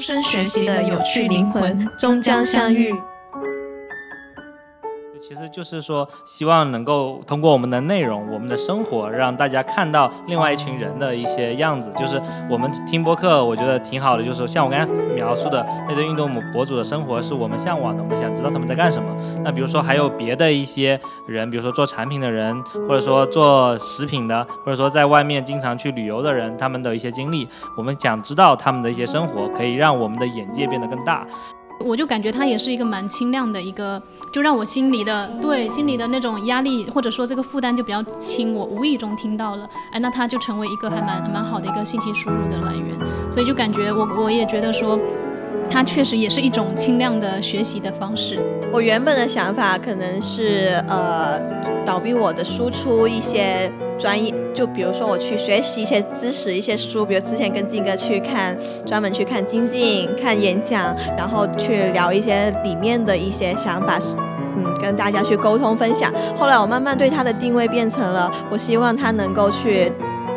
终身学习的有趣灵魂终将相遇。其实就是说，希望能够通过我们的内容、我们的生活，让大家看到另外一群人的一些样子。就是我们听播客，我觉得挺好的。就是像我刚才描述的那对运动博主的生活，是我们向往的，我们想知道他们在干什么。那比如说还有别的一些人，比如说做产品的人，或者说做食品的，或者说在外面经常去旅游的人，他们的一些经历，我们想知道他们的一些生活，可以让我们的眼界变得更大。我就感觉它也是一个蛮清亮的一个，就让我心里的对心里的那种压力或者说这个负担就比较轻。我无意中听到了，哎，那它就成为一个还蛮蛮好的一个信息输入的来源。所以就感觉我我也觉得说，它确实也是一种清亮的学习的方式。我原本的想法可能是呃，倒逼我的输出一些。专业，就比如说我去学习一些知识、一些书，比如之前跟金哥去看，专门去看精进、看演讲，然后去聊一些里面的一些想法，嗯，跟大家去沟通分享。后来我慢慢对他的定位变成了，我希望他能够去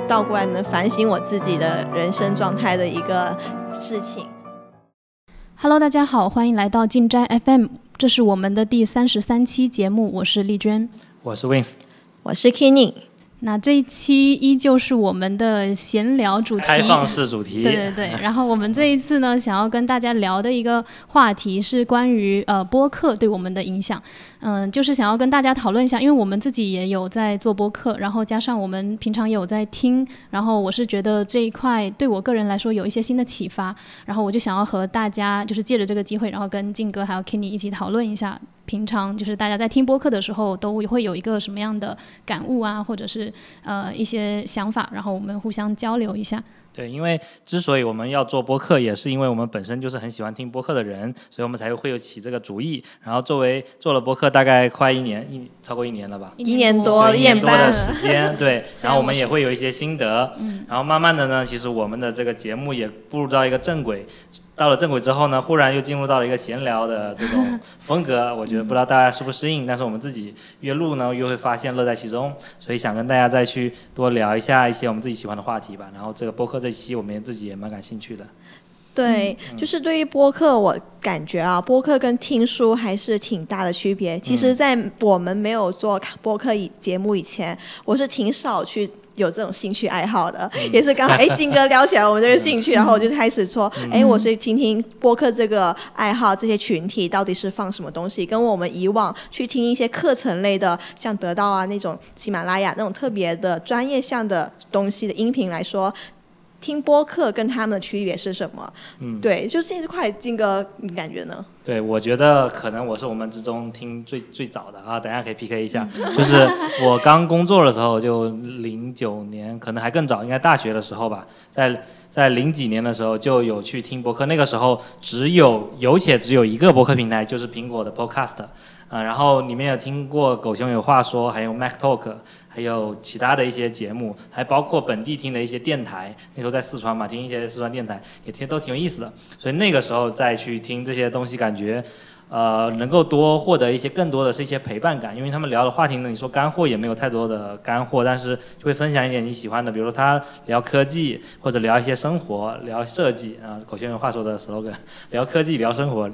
倒过来能反省我自己的人生状态的一个事情。Hello，大家好，欢迎来到静斋 FM，这是我们的第三十三期节目，我是丽娟，我是 Wins，我是 Kenny。那这一期依旧是我们的闲聊主题，开放式主题。对对对。然后我们这一次呢，想要跟大家聊的一个话题是关于呃播客对我们的影响。嗯，就是想要跟大家讨论一下，因为我们自己也有在做播客，然后加上我们平常也有在听，然后我是觉得这一块对我个人来说有一些新的启发，然后我就想要和大家就是借着这个机会，然后跟静哥还有 Kenny 一起讨论一下，平常就是大家在听播客的时候都会有一个什么样的感悟啊，或者是呃一些想法，然后我们互相交流一下。对，因为之所以我们要做播客，也是因为我们本身就是很喜欢听播客的人，所以我们才会有起这个主意。然后作为做了播客大概快一年，一超过一年了吧？一年多，一年多的时间。对，然后我们也会有一些心得。嗯。然后慢慢的呢，其实我们的这个节目也步入到一个正轨。到了正轨之后呢，忽然又进入到了一个闲聊的这种 风格，我觉得不知道大家适不适应，但是我们自己越录呢，越会发现乐在其中，所以想跟大家再去多聊一下一些我们自己喜欢的话题吧。然后这个播客这期我们也自己也蛮感兴趣的。对，就是对于播客，我感觉啊，播客跟听书还是挺大的区别。其实，在我们没有做播客以节目以前，我是挺少去。有这种兴趣爱好的，也是刚好哎，金哥撩起来我们这个兴趣，然后我就开始说，哎，我是听听播客这个爱好，这些群体到底是放什么东西，跟我们以往去听一些课程类的，像得到啊那种喜马拉雅那种特别的专业向的东西的音频来说。听播客跟他们的区别是什么？嗯，对，就这块，金哥，你感觉呢？对，我觉得可能我是我们之中听最最早的啊，等下可以 PK 一下。就是我刚工作的时候，就零九年，可能还更早，应该大学的时候吧，在在零几年的时候就有去听播客。那个时候只有有且只有一个播客平台，就是苹果的 Podcast 啊，然后你们有听过狗熊有话说，还有 Mac Talk。还有其他的一些节目，还包括本地听的一些电台。那时候在四川嘛，听一些四川电台，也听都挺有意思的。所以那个时候再去听这些东西，感觉。呃，能够多获得一些更多的是一些陪伴感，因为他们聊的话题呢，你说干货也没有太多的干货，但是就会分享一点你喜欢的，比如说他聊科技或者聊一些生活，聊设计啊，狗熊有话说的 slogan，聊科技聊生活，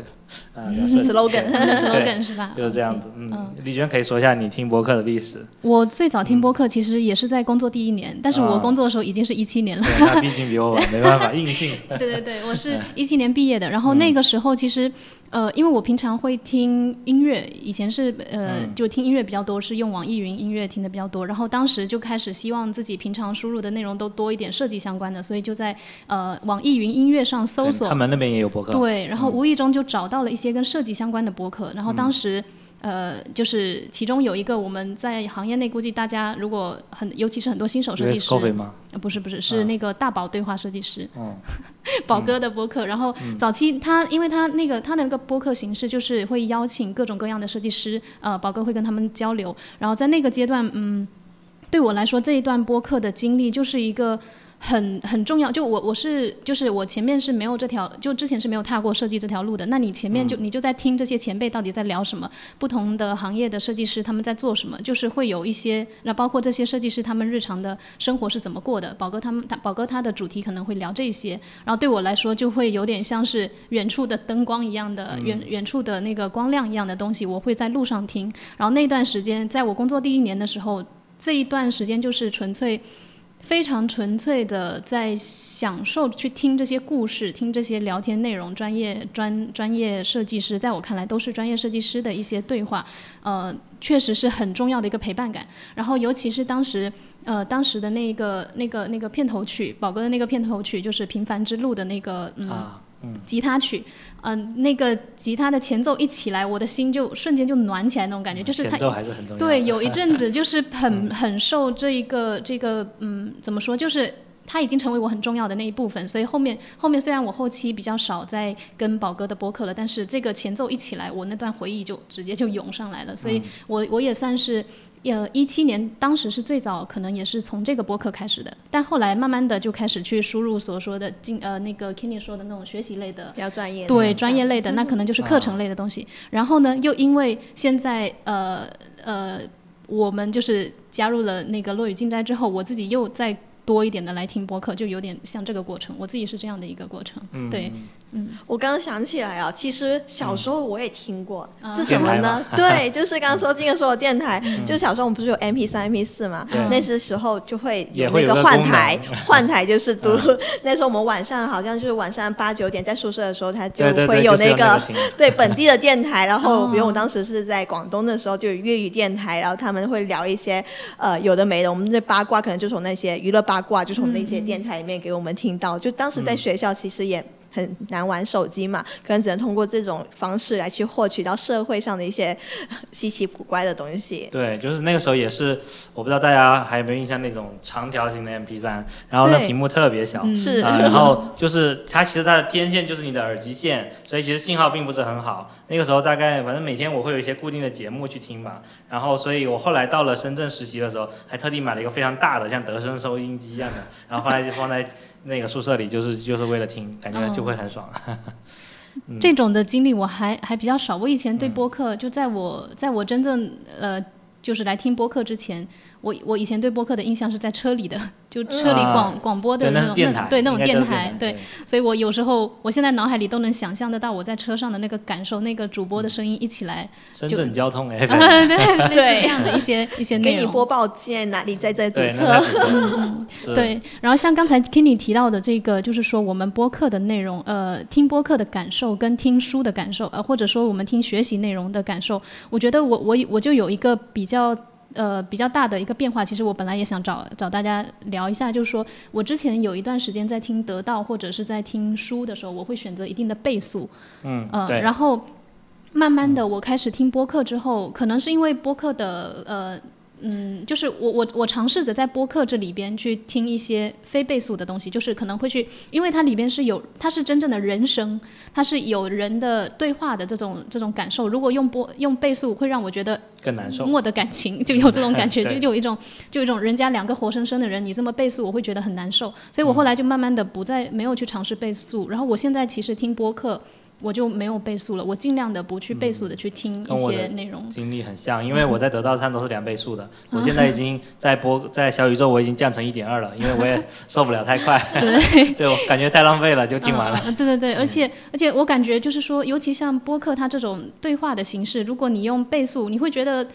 啊，slogan，slogan 是吧？就是这样子，嗯，李娟可以说一下你听播客的历史。我最早听播客其实也是在工作第一年，但是我工作的时候已经是一七年了。对，那毕竟比我晚，没办法，硬性。对对对，我是一七年毕业的，然后那个时候其实。呃，因为我平常会听音乐，以前是呃就听音乐比较多，是用网易云音乐听的比较多。然后当时就开始希望自己平常输入的内容都多一点设计相关的，所以就在呃网易云音乐上搜索。他们那边也有博客。对，然后无意中就找到了一些跟设计相关的博客，然后当时。呃，就是其中有一个我们在行业内估计大家如果很，尤其是很多新手设计师，不是不是是那个大宝对话设计师，宝哥的播客。然后早期他因为他那个他的那个播客形式就是会邀请各种各样的设计师，呃，宝哥会跟他们交流。然后在那个阶段，嗯，对我来说这一段播客的经历就是一个。很很重要，就我我是就是我前面是没有这条，就之前是没有踏过设计这条路的。那你前面就、你就在听这些前辈到底在聊什么，不同的行业的设计师他们在做什么，就是会有一些，那包括这些设计师他们日常的生活是怎么过的。宝哥他们他宝哥他的主题可能会聊这些，然后对我来说就会有点像是远处的灯光一样的，远远处的那个光亮一样的东西，我会在路上听。然后那段时间，在我工作第一年的时候，这一段时间就是纯粹。非常纯粹的在享受去听这些故事，听这些聊天内容，专业专专业设计师，在我看来都是专业设计师的一些对话，呃，确实是很重要的一个陪伴感。然后尤其是当时，呃，当时的那个那个那个片头曲，宝哥的那个片头曲就是《平凡之路》的那个嗯。吉他曲，嗯、那个吉他的前奏一起来，我的心就瞬间就暖起来那种感觉，就是它前奏还是很重要的。对，有一阵子 就是很很受这一个这个嗯，怎么说，就是它已经成为我很重要的那一部分。所以后面后面虽然我后期比较少在跟宝哥的播客了，但是这个前奏一起来，我那段回忆就直接就涌上来了。所以我我也算是。呃，一七年当时是最早，可能也是从这个播客开始的，但后来慢慢的就开始去输入所说的进呃那个 Kenny 说的那种学习类的比较专业的。对专业类的，那可能就是课程类的东西。然后呢，又因为现在呃呃，我们就是加入了那个落雨进斋之后，我自己又再多一点的来听播客，就有点像这个过程。我自己是这样的一个过程。嗯对，我刚刚想起来啊，其实小时候我也听过，啊是什么呢？对，就是刚刚说金哥说的电台，嗯就是小时候我们不是有 MP 三、MP 四嘛，那时时候就会有那个换台，换台就是读嗯。那时候我们晚上好像就是晚上八九点在宿舍的时候，他就对对对，会就是有那个对本地的电台，然后哦比如我当时是在广东的时候，就有粤语电台，然后他们会聊一些呃有的没的，我们这八卦可能就从那些娱乐八卦，就从那些电台里面给我们听到。就当时在学校其实也。很难玩手机嘛，可能只能通过这种方式来去获取到社会上的一些 稀奇古怪的东西。对，就是那个时候也是，我不知道大家还有没有印象那种长条形的 MP 3然后那屏幕特别小，嗯是啊，然后就是它其实它的天线就是你的耳机线，所以其实信号并不是很好。那个时候大概反正每天我会有一些固定的节目去听吧，然后所以我后来到了深圳实习的时候，还特地买了一个非常大的像德生收音机一样的，然后放在 放在那个宿舍里，就是就是为了听，感觉就会很爽。嗯这种的经历我还还比较少。我以前对播客，就在我在我真正呃就是来听播客之前，我 我以前对播客的印象是在车里的，就车里广、广播的，那那种是电台，对那种应该就是台，电对，所以我有时候我现在脑海里都能想象得到我在车上的那个感受，那个主播的声音一起来，深就圳交通 对 FM，对，类似 这样的一些一些内容。给你播报现在哪里在在堵车对，然后像刚才 Kenny 提到的这个，就是说我们播客的内容，呃，听播客的感受跟听书的感受，呃，或者说我们听学习内容的感受，我觉得我我我就有一个比较。呃，比较大的一个变化，其实我本来也想找找大家聊一下，就是说我之前有一段时间在听得到或者是在听书的时候，我会选择一定的倍速，嗯，呃，对，然后慢慢的我开始听播客之后，可能是因为播客的呃。嗯，就是我我我尝试着在播客这里边去听一些非倍速的东西，就是可能会去，因为它里边是有，它是真正的人声，它是有人的对话的这种这种感受。如果用播用倍速，会让我觉得更难受。我的感情就有这种感觉，就就有一种就有一种人家两个活生生的人，你这么倍速，我会觉得很难受。所以我后来就慢慢的不再没有去尝试倍速，然后我现在其实听播客。我就没有倍速了，我尽量的不去倍速的去听一些内容。经历很像，因为我在得到上都是两倍速的，我现在已经在播在小宇宙我已经降成一点二了，因为我也受不了太快，对，对我感觉太浪费了，就听完了。嗯。对对对，而且而且我感觉就是说，尤其像播客它这种对话的形式，如果你用倍速，你会觉得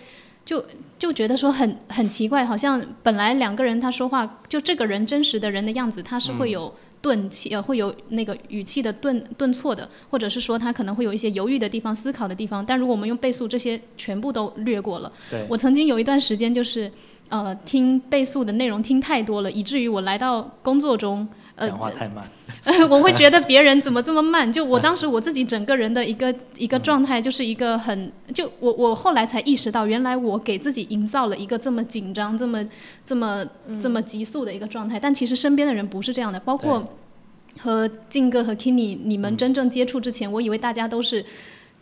就就觉得说很很奇怪，好像本来两个人他说话，就这个人真实的人的样子，他是会有。顿气呃，会有那个语气的顿顿挫的，或者是说他可能会有一些犹豫的地方、思考的地方。但如果我们用倍速，这些全部都略过了。对，我曾经有一段时间就是，呃，听倍速的内容听太多了，以至于我来到工作中，呃，讲话太慢。我会觉得别人怎么这么慢？就我当时我自己整个人的一个一个状态，就是一个很就我我后来才意识到，原来我给自己营造了一个这么紧张、这么这么这么急速的一个状态，但其实身边的人不是这样的，包括和静哥和 Kenny 你们真正接触之前，我以为大家都是。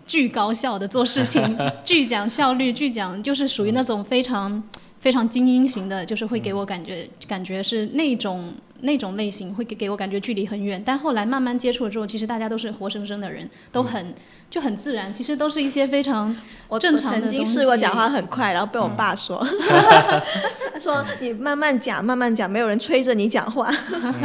巨高效的做事情，巨讲效率，巨讲就是属于那种非常非常精英型的，就是会给我感觉感觉是那种那种类型会给给我感觉距离很远。但后来慢慢接触了之后，其实大家都是活生生的人，都很就很自然。其实都是一些非常我正常的我曾经试过讲话很快，然后被我爸说，他说你慢慢讲，慢慢讲，没有人催着你讲话。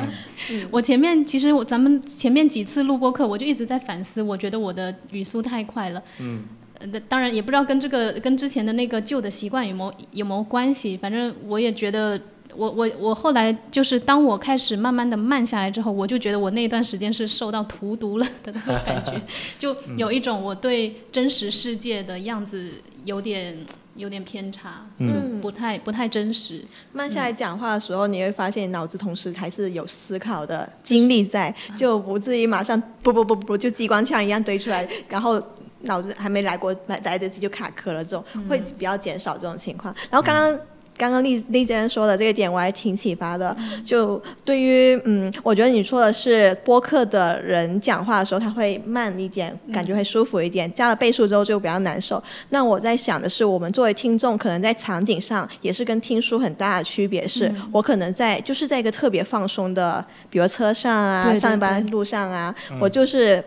我前面其实我咱们前面几次录播课，我就一直在反思，我觉得我的语速太快了。嗯。呃，当然也不知道跟这个跟之前的那个旧的习惯有没有有没有关系，反正我也觉得。我我我后来就是当我开始慢慢的慢下来之后，我就觉得我那段时间是受到荼毒了的那种感觉，就有一种我对真实世界的样子有点有点偏差，嗯不太不太真实。慢下来讲话的时候，你会发现脑子同时还是有思考的精力在，就不至于马上不不不不就机关枪一样堆出来，然后脑子还没来过来来得及就卡壳了，这种会比较减少这种情况。然后刚刚。刚刚丽丽姐说的这个点，我还挺启发的。就对于嗯，我觉得你说的是播客的人讲话的时候，他会慢一点，感觉会舒服一点。加了倍数之后就比较难受。那我在想的是，我们作为听众，可能在场景上也是跟听书很大的区别是，我可能在就是在一个特别放松的，比如车上啊、对对上班路上啊，我就是。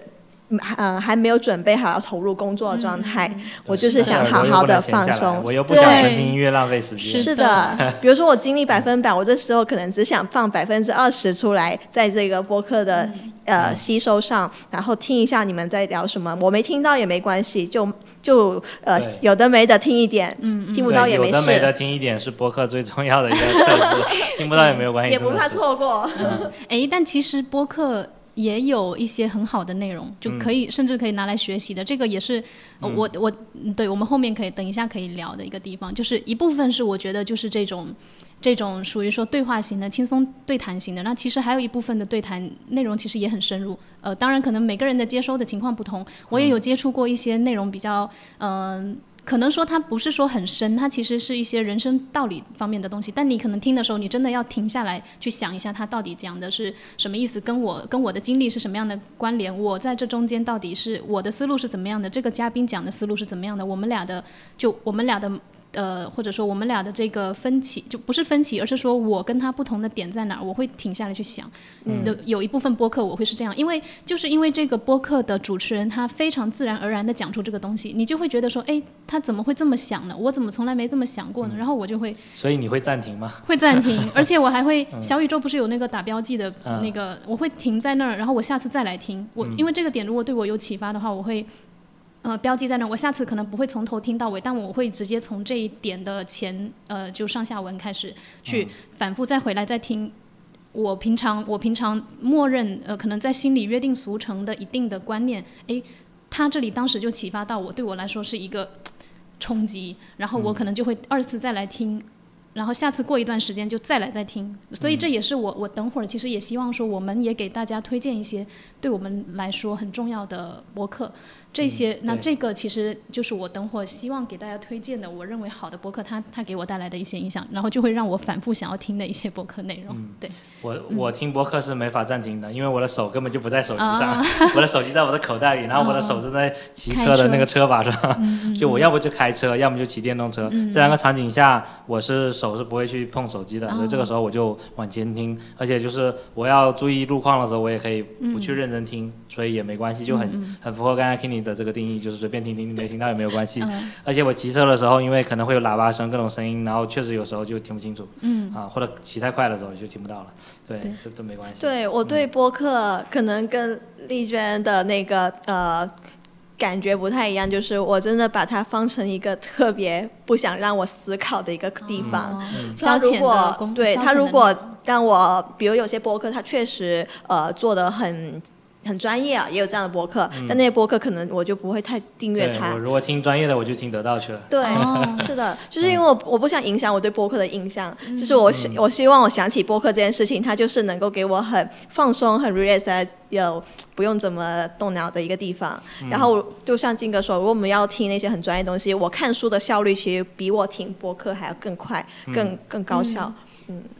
嗯呃，还没有准备好要投入工作的状态，我就是想好好的放松。我又不想听音乐浪费时间。是的，比如说我精力百分百，我这时候可能只想放百分之二十出来，在这个播客的呃吸收上，然后听一下你们在聊什么，我没听到也没关系，就就呃有的没的听一点，嗯听不到也没事有的没的事，听一点是播客最重要的一个特质，听不到也没有关系，也不怕。错过。哎，但其实播客也有一些很好的内容，就可以、甚至可以拿来学习的。这个也是、呃我我嗯对我们后面可以等一下可以聊的一个地方，就是一部分是我觉得就是这种。这种属于说对话型的、轻松对谈型的，那其实还有一部分的对谈内容其实也很深入。呃，当然可能每个人的接收的情况不同，我也有接触过一些内容比较，嗯、可能说它不是说很深，它其实是一些人生道理方面的东西。但你可能听的时候，你真的要停下来去想一下，它到底讲的是什么意思，跟我跟我的经历是什么样的关联，我在这中间到底是我的思路是怎么样的，这个嘉宾讲的思路是怎么样的，我们俩的就我们俩的。呃，或者说我们俩的这个分歧，就不是分歧，而是说我跟他不同的点在哪儿，我会停下来去想。嗯的有一部分播客我会是这样，因为就是因为这个播客的主持人他非常自然而然的讲出这个东西，你就会觉得说，哎，他怎么会这么想呢？我怎么从来没这么想过呢？然后我就会所以你会暂停吗？会暂停，而且我还会 小宇宙不是有那个打标记的嗯那个，我会停在那儿，然后我下次再来听。我嗯因为这个点如果对我有启发的话，我会。呃，标记在那，我下次可能不会从头听到尾，但我会直接从这一点的前呃就上下文开始去反复再回来再听。我平常我平常默认呃可能在心里约定俗成的一定的观念，诶，他这里当时就启发到我，对我来说是一个 冲击，然后我可能就会二次再来听，然后下次过一段时间就再来再听，所以这也是我我等会儿其实也希望说，我们也给大家推荐一些对我们来说很重要的博客，这些、那这个其实就是我等会希望给大家推荐的，我认为好的博客，它它给我带来的一些影响，然后就会让我反复想要听的一些博客内容，对，我我听博客是没法暂停的，因为我的手根本就不在手机啊上，我的手机在我的口袋里，然后我的手是在骑车的那个车把上，就我要不就开车，要么就骑电动车。这两个场景下，我是手是不会去碰手机的，所以这个时候我就往前听，而且就是我要注意路况的时候，我也可以不去认真听，所以也没关系，就很很符合刚才 Kenny 的这个定义，就是随便听听，没听到也没有关系。而且我骑车的时候，因为可能会有喇叭声、各种声音，然后确实有时候就听不清楚，嗯。啊，或者骑太快的时候就听不到了，对对，这都没关系。对我对播客可能跟丽娟的那个呃感觉不太一样，就是我真的把它放成一个特别不想让我思考的一个地方。消遣的对他如果让我，比如有些播客，他确实呃做的很很专业啊，也有这样的播客，但那些播客可能我就不会太订阅它我。如果听专业的，我就听得到去了。对，哦 是的，就是因为我我不想影响我对播客的印象，就是我希我希望我想起播客这件事情，它就是能够给我很放松、很 relax，有不用怎么动脑的一个地方。然后就像金哥说，如果我们要听那些很专业的东西，我看书的效率其实比我听播客还要更快、更更高效。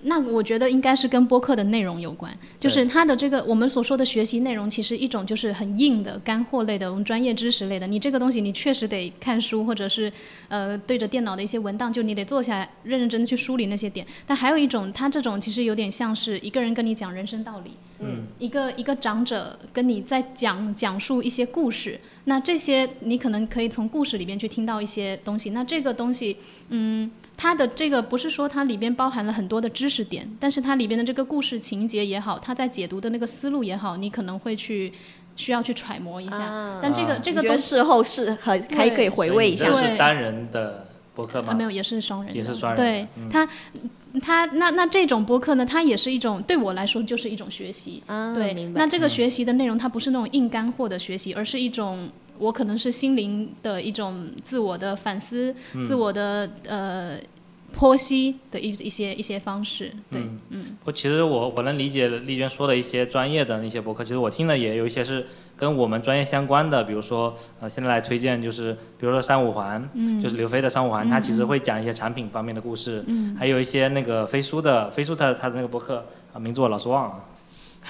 那我觉得应该是跟播客的内容有关，就是它的这个我们所说的学习内容，其实一种就是很硬的干货类的，我们专业知识类的。你这个东西你确实得看书，或者是呃对着电脑的一些文档，就你得坐下来认认真真去梳理那些点。但还有一种，它这种其实有点像是一个人跟你讲人生道理，嗯，一个一个长者跟你在讲讲述一些故事。那这些你可能可以从故事里边去听到一些东西。那这个东西，嗯。它的这个不是说它里边包含了很多的知识点，但是它里边的这个故事情节也好，它在解读的那个思路也好，你可能会去需要去揣摩一下。但这个这个都事后是还还可以回味一下。这是单人的播客吗？没有，也是双人。也是双人。对他，他那那这种播客呢，它也是一种对我来说就是一种学习。对，那这个学习的内容它不是那种硬干货的学习，而是一种。我可能是心灵的一种自我的反思，自我的呃剖析的一一些一些方式。对，嗯。我其实我我能理解丽娟说的一些专业的那些博客，其实我听的也有一些是跟我们专业相关的，比如说呃现在来推荐就是比如说三五环，就是刘飞的三五环，他其实会讲一些产品方面的故事，还有一些那个飞书的飞书他他的那个博客啊名字我老是忘了。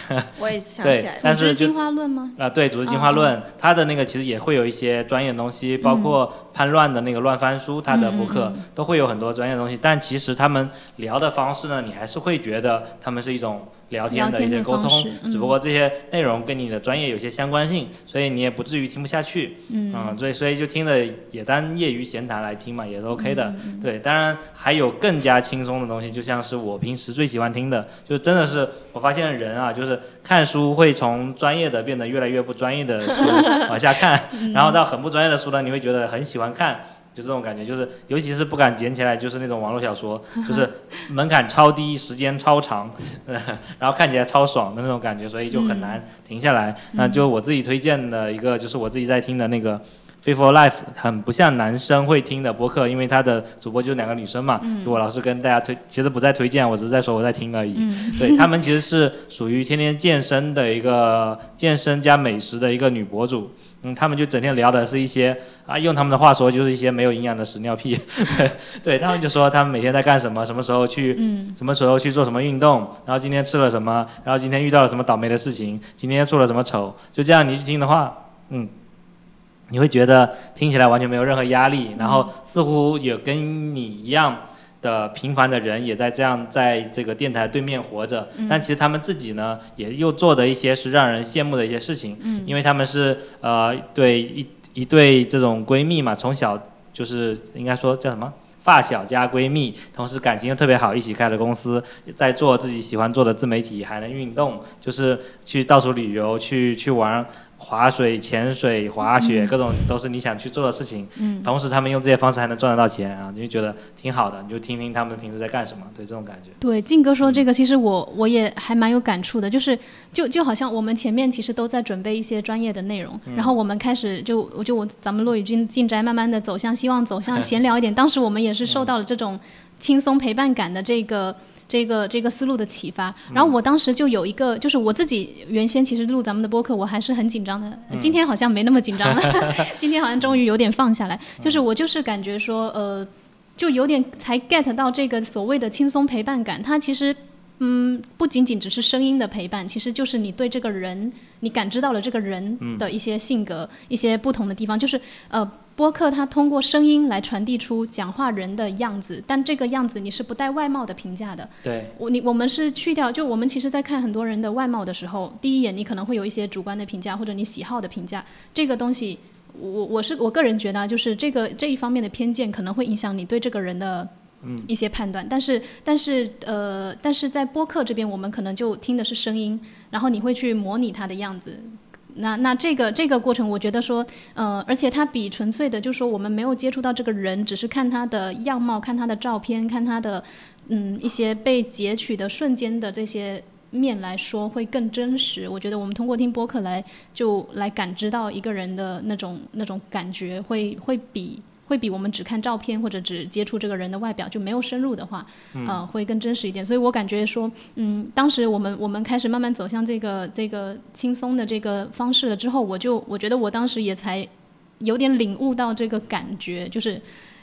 我也想起来，但是进化论吗？啊，对，组织进化论，它的那个其实也会有一些专业的东西，包括潘乱的那个乱翻书，他的博客都会有很多专业的东西，但其实他们聊的方式呢，你还是会觉得他们是一种。聊天的一些沟通，只不过这些内容跟你的专业有些相关性，所以你也不至于听不下去。嗯，所以所以就听的也当业余闲谈来听嘛，也是 OK 的。对，当然还有更加轻松的东西，就像是我平时最喜欢听的，就真的是我发现人啊，就是看书会从专业的变得越来越不专业的书 往下看，然后到很不专业的书呢，你会觉得很喜欢看。就这种感觉，就是尤其是不敢捡起来，就是那种网络小说，就是门槛超低，时间超长，然后看起来超爽的那种感觉，所以就很难停下来。那就我自己推荐的一个，就是我自己在听的那个《f a i t f u l Life》，很不像男生会听的播客，因为他的主播就两个女生嘛。我老是跟大家推，其实不在推荐，我只是在说我在听而已。对他们其实是属于天天健身的一个健身加美食的一个女博主。嗯，他们就整天聊的是一些啊，用他们的话说就是一些没有营养的屎尿屁。对，他们就说他们每天在干什么，什么时候去，什么时候去做什么运动，然后今天吃了什么，然后今天遇到了什么倒霉的事情，今天做了什么丑，就这样你去听的话，嗯，你会觉得听起来完全没有任何压力，然后似乎也跟你一样。的平凡的人也在这样在这个电台对面活着，但其实他们自己呢，也又做的一些是让人羡慕的一些事情，因为他们是呃对一一对这种闺蜜嘛，从小就是应该说叫什么发小加闺蜜，同时感情又特别好，一起开了公司，在做自己喜欢做的自媒体，还能运动，就是去到处旅游，去去玩。滑水、潜水、滑雪，各种都是你想去做的事情。嗯，同时他们用这些方式还能赚得到钱啊，你就觉得挺好的。你就听听他们平时在干什么，对这种感觉。对，静哥说这个，其实我我也还蛮有感触的，就是就就好像我们前面其实都在准备一些专业的内容，然后我们开始就我就我咱们落雨君进宅，慢慢的走向希望走向 闲聊一点。当时我们也是受到了这种轻松陪伴感的这个。这个这个思路的启发，然后我当时就有一个，就是我自己原先其实录咱们的播客，我还是很紧张的，今天好像没那么紧张了，今天好像终于有点放下来，就是我就是感觉说，呃，就有点才 get 到这个所谓的轻松陪伴感，它其实。嗯，不仅仅只是声音的陪伴，其实就是你对这个人，你感知到了这个人的一些性格，一些不同的地方。就是呃，播客它通过声音来传递出讲话人的样子，但这个样子你是不带外貌的评价的。对，我你我们是去掉，就我们其实在看很多人的外貌的时候，第一眼你可能会有一些主观的评价或者你喜好的评价，这个东西，我我是我个人觉得，就是这个这一方面的偏见可能会影响你对这个人的。一些判断，但是但是呃，但是在播客这边，我们可能就听的是声音，然后你会去模拟他的样子。那那这个这个过程，我觉得说，呃，而且它比纯粹的，就是说我们没有接触到这个人，只是看他的样貌、看他的照片、看他的嗯一些被截取的瞬间的这些面来说，会更真实。我觉得我们通过听播客来就来感知到一个人的那种那种感觉，会会比。会比我们只看照片或者只接触这个人的外表就没有深入的话，嗯，会更真实一点。所以我感觉说，嗯，当时我们我们开始慢慢走向这个这个轻松的这个方式了之后，我就我觉得我当时也才有点领悟到这个感觉，就是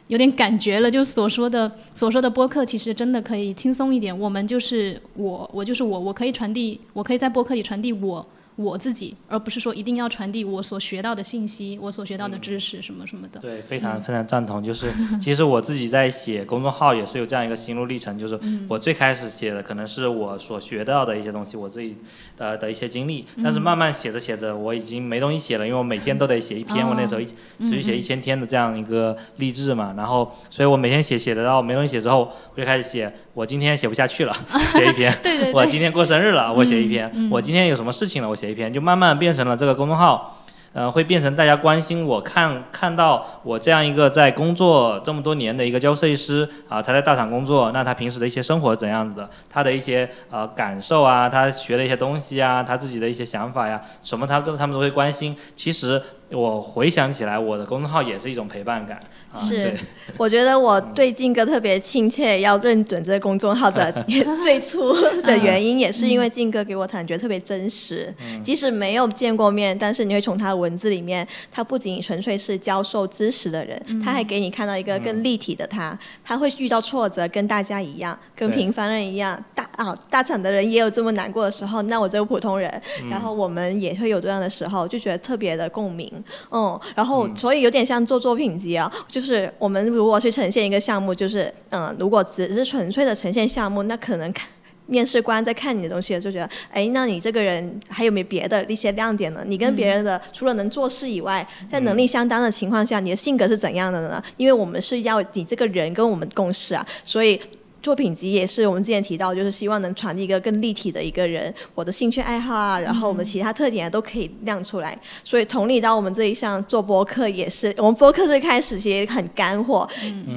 有点感觉了，就所说的所说的播客，其实真的可以轻松一点。我们就是我，我就是我，我可以传递，我可以在播客里传递我。我自己，而不是说一定要传递我所学到的信息，我所学到的知识什么什么的。对，非常非常赞同。就是其实我自己在写公众号也是有这样一个心路历程，就是我最开始写的可能是我所学到的一些东西，我自己的的一些经历。但是慢慢写着写着，我已经没东西写了，因为我每天都得写一篇。我那时候一持续写一千天的这样一个励志嘛，然后所以我每天写写得到没东西写之后，我就开始写。我今天写不下去了，写一篇。对对。我今天过生日了，我写一篇。我今天有什么事情了，我写一篇。就慢慢变成了这个公众号，呃，会变成大家关心我看看到我这样一个在工作这么多年的一个交设计师啊，他在大厂工作，那他平时的一些生活怎样子的，他的一些呃感受啊，他学的一些东西啊，他自己的一些想法呀，什么他都他们都会关心。其实。我回想起来，我的公众号也是一种陪伴感。是，我觉得我对静哥特别亲切，要认准这个公众号的 最初的原因，也是因为静哥给我感觉特别真实。即使没有见过面，但是你会从他的文字里面，他不仅纯粹是教授知识的人，他还给你看到一个更立体的他。他会遇到挫折，跟大家一样，跟平凡人一样。大啊，大厂的人也有这么难过的时候，那我这个普通人，然后我们也会有这样的时候，就觉得特别的共鸣。嗯，然后所以有点像做作品集啊，就是我们如果去呈现一个项目，就是嗯，如果只是纯粹的呈现项目，那可能看面试官在看你的东西就觉得，哎，那你这个人还有没有别的一些亮点呢？你跟别人的除了能做事以外，在能力相当的情况下，你的性格是怎样的呢？因为我们是要你这个人跟我们共事啊，所以。作品集也是我们之前提到，就是希望能传递一个更立体的一个人，我的兴趣爱好啊，然后我们其他特点啊都可以亮出来。所以同理到我们这一项做播客也是，我们播客最开始其实很干货，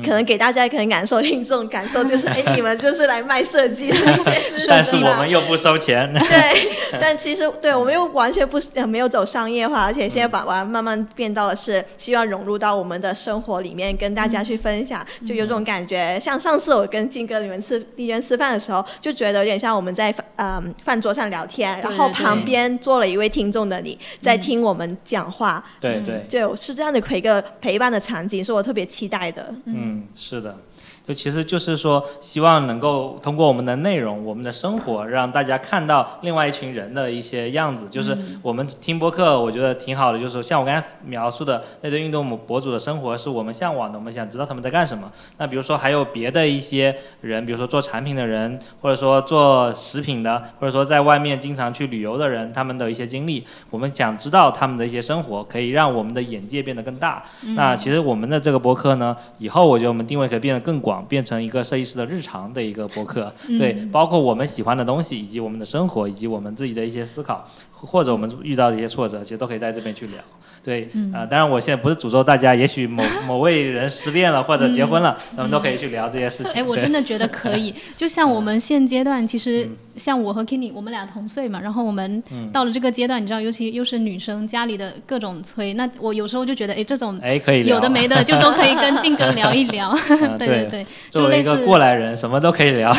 可能给大家可能感受听众感受就是，哎，你们就是来卖设计的一些知识但是我们又不收钱。对，但其实对我们又完全不没有走商业化，而且现在把玩慢慢变到了是希望融入到我们的生活里面，跟大家去分享，就有种感觉。像上次我跟静哥。你们吃一边吃饭的时候，就觉得有点像我们在嗯饭桌上聊天，然后旁边坐了一位听众的你在听我们讲话，对对，就是这样的一个陪伴的场景，是我特别期待的。嗯，是的。就其实就是说，希望能够通过我们的内容、我们的生活，让大家看到另外一群人的一些样子。就是我们听播客，我觉得挺好的。就是像我刚才描述的那对运动博主的生活，是我们向往的。我们想知道他们在干什么。那比如说还有别的一些人，比如说做产品的人，或者说做食品的，或者说在外面经常去旅游的人，他们的一些经历，我们想知道他们的一些生活，可以让我们的眼界变得更大。那其实我们的这个播客呢，以后我觉得我们定位可以变得更广。变成一个设计师的日常的一个博客，对，包括我们喜欢的东西，以及我们的生活，以及我们自己的一些思考，或者我们遇到的一些挫折，其实都可以在这边去聊。对，啊，当然我现在不是诅咒大家，也许某 某位人失恋了或者结婚了，咱们都可以去聊这些事情。哎，我真的觉得可以。就像我们现阶段，其实像我和 Kenny，我们俩同岁嘛，然后我们到了这个阶段，你知道，尤其又是女生，家里的各种催，那我有时候就觉得，哎，这种哎可以有的没的，就都可以跟静哥聊一聊。对对对，作为一个过来人，什么都可以聊。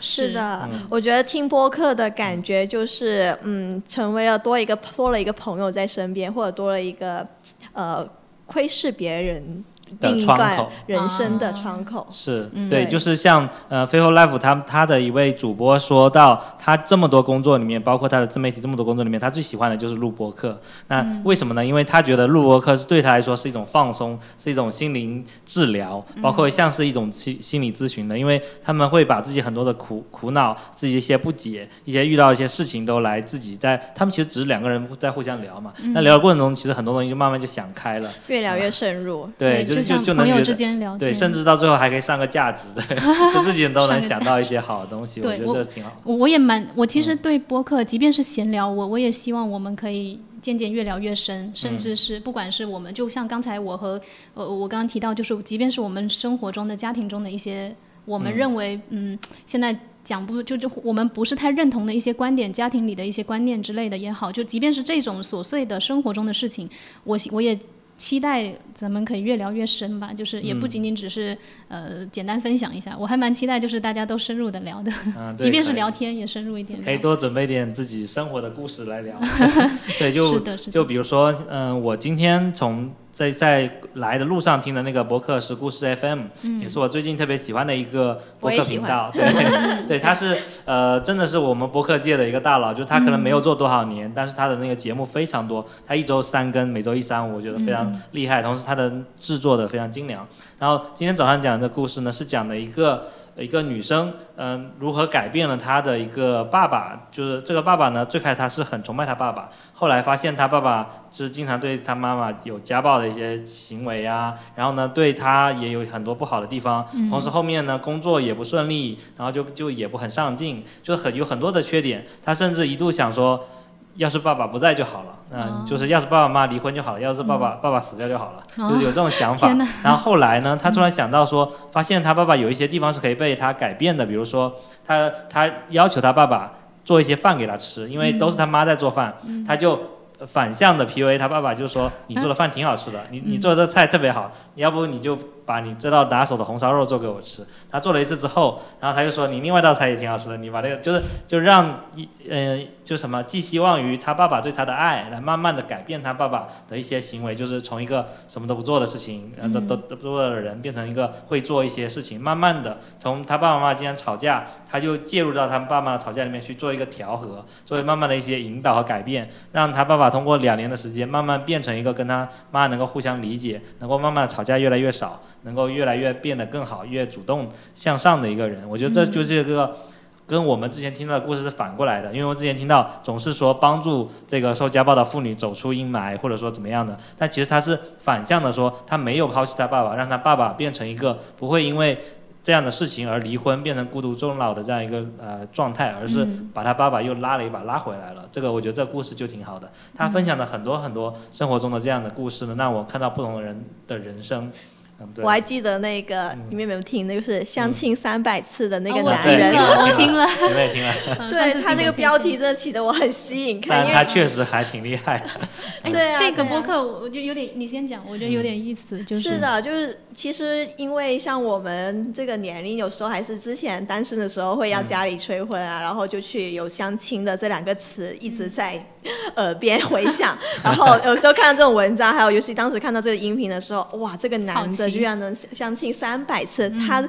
是的，我觉得听播客的感觉就是，嗯，成为了多一个多了一个朋友在身边，或者。多了一个，呃，窥视别人。的窗口，人生的窗口是对，就是像呃飞后 life 他他的一位主播说到，他这么多工作里面，包括他的自媒体这么多工作里面，他最喜欢的就是录播客。那为什么呢？因为他觉得录播客对他来说是一种放松，是一种心灵治疗，包括像是一种心心理咨询的，因为他们会把自己很多的苦苦恼、自己一些不解、一些遇到一些事情都来自己在，他们其实只是两个人在互相聊嘛。那聊的过程中，其实很多东西就慢慢就想开了，越聊越深入。对，就。就就朋友之间聊天，对，甚至到最后还可以上个价值，对，就自己都能想到一些好的东西，我觉得挺好。我我也蛮，我其实对播客，即便是闲聊，我我也希望我们可以渐渐越聊越深，甚至是不管是我们，就像刚才我和呃我刚刚提到，就是即便是我们生活中的家庭中的一些，我们认为嗯现在讲不就就我们不是太认同的一些观点，家庭里的一些观念之类的也好，就即便是这种琐碎的生活中的事情，我我也。期待咱们可以越聊越深吧，就是也不仅仅只是呃简单分享一下，我还蛮期待就是大家都深入的聊的，即便是聊天也深入一点。可以多准备点自己生活的故事来聊。对，就就比如说，嗯，我今天从。在在来的路上听的那个博客是故事 FM，、也是我最近特别喜欢的一个博客频道。对，对，他是呃，真的是我们博客界的一个大佬，就他可能没有做多少年，但是他的那个节目非常多，他一周三更，每周一三五，我觉得非常厉害，同时他的制作的非常精良。然后今天早上讲的故事呢，是讲的一个一个女生，嗯、如何改变了她的一个爸爸，就是这个爸爸呢，最开始他是很崇拜他爸爸，后来发现他爸爸就是经常对他妈妈有家暴的一些行为啊，然后呢，对他也有很多不好的地方，同时后面呢，工作也不顺利，然后就就也不很上进，就很有很多的缺点，他甚至一度想说。要是爸爸不在就好了，嗯、哦就是要是爸爸妈妈离婚就好了，要是爸爸、爸爸死掉就好了，哦。就是有这种想法。然后后来呢，他突然想到说，发现他爸爸有一些地方是可以被他改变的，比如说他他要求他爸爸做一些饭给他吃，因为都是他妈在做饭，他就反向的 PUA 他爸爸，就说你做的饭挺好吃的，你你做的这菜特别好，要不你就把你这道拿手的红烧肉做给我吃。他做了一次之后，然后他就说你另外一道菜也挺好吃的，你把那个就是就让一嗯、就什么寄希望于他爸爸对他的爱，来慢慢的改变他爸爸的一些行为，就是从一个什么都不做的事情，呃都都都不做的人，变成一个会做一些事情，慢慢的从他爸爸妈妈经常吵架，他就介入到他们爸妈的吵架里面去做一个调和，作为慢慢的一些引导和改变，让他爸爸通过两年的时间，慢慢变成一个跟他妈能够互相理解，能够慢慢的吵架越来越少，能够越来越变得更好，越主动向上的一个人。我觉得这就是一个。跟我们之前听到的故事是反过来的，因为我之前听到总是说帮助这个受家暴的妇女走出阴霾，或者说怎么样的，但其实他是反向的说，他没有抛弃他爸爸，让他爸爸变成一个不会因为这样的事情而离婚，变成孤独终老的这样一个呃状态，而是把他爸爸又拉了一把拉回来了。这个我觉得这故事就挺好的，他分享了很多很多生活中的这样的故事呢，让我看到不同的人的人生。我。还记得那个，你们有没有听？那个是相亲三百次的那个男人，听了，我听了，你们也听了，对他这个标题真的起的我很吸引看，但他因为确实还挺厉害对啊这个播客我就有点，你先讲，我觉得有点意思，就是。是的，就是其实因为像我们这个年龄，有时候还是之前单身的时候会要家里催婚啊，然后就去有相亲的这两个词一直在耳边回响，然后有时候看到这种文章，还有尤其当时看到这个音频的时候，哇，这个男的居然能相亲三百次，他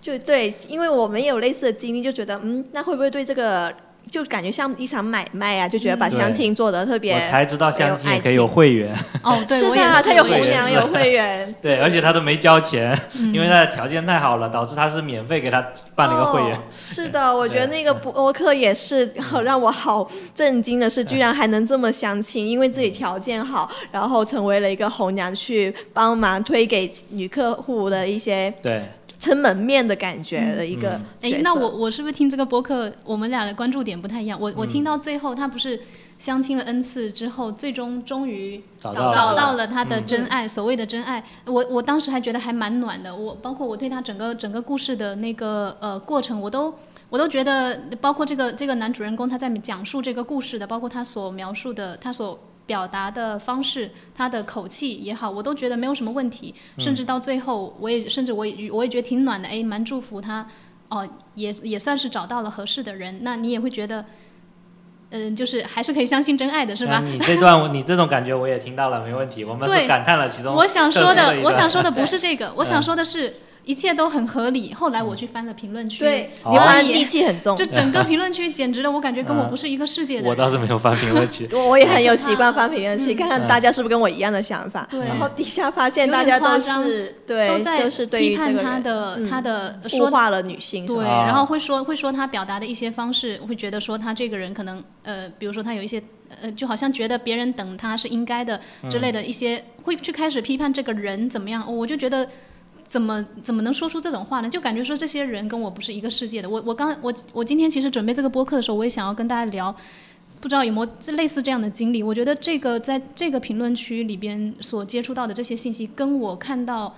就对，因为我们也有类似的经历，就觉得嗯，那会不会对这个就感觉像一场买卖啊，就觉得把嗯。相亲做的特别我才知道相亲也可以有会员，哦，对，是的，他有红娘有会员，对，而且他都没交钱，嗯。因为他的条件太好了，导致他是免费给他办了一个会员。哦。是的，我觉得那个播客也是好让我好震惊的是，居然还能这么相亲，因为自己条件好，然后成为了一个红娘去帮忙推给女客户的一些对，撑门面的感觉的一个嗯哎那我我是不是听这个播客，我们俩的关注点不太一样？我我嗯听到最后，他不是相亲了 n 次之后，最终终于找到了找到了他的嗯真爱，所谓的真爱。我我当时还觉得还蛮暖的，我包括我对他整个整个故事的那个呃过程，我都。我都觉得，包括这个这个男主人公他在讲述这个故事的，包括他所描述的，他所表达的方式，他的口气也好，我都觉得没有什么问题。甚至到最后，我也甚至我也我也觉得挺暖的，哎，蛮祝福他。哦，也也算是找到了合适的人，那你也会觉得，嗯、就是还是可以相信真爱的，是吧？你这段 你这种感觉我也听到了，没问题。我们是感叹了其中我想说的，我想说的不是这个，我想 嗯说的是，一切都很合理。后来我去翻了评论区，对你反正戾气很重就，整个 评论区简直了，我感觉跟我嗯不是一个世界的我。倒是没有翻评论区。我 我也很有习惯翻评论区，嗯看看大家是不是跟我一样的想法。对然后底下发现大家都是都对，在就是对批判他的、嗯他的说物化了女性，对，啊然后会说会说他表达的一些方式，会觉得说他这个人可能呃，比如说他有一些呃，就好像觉得别人等他是应该的之类的一些，会去开始批判这个人怎么样，我就觉得。怎么怎么能说出这种话呢？就感觉说这些人跟我不是一个世界的。我我刚我我今天其实准备这个播客的时候，我也想要跟大家聊，不知道有没有这类似这样的经历。我觉得这个在这个评论区里边所接触到的这些信息，跟我看到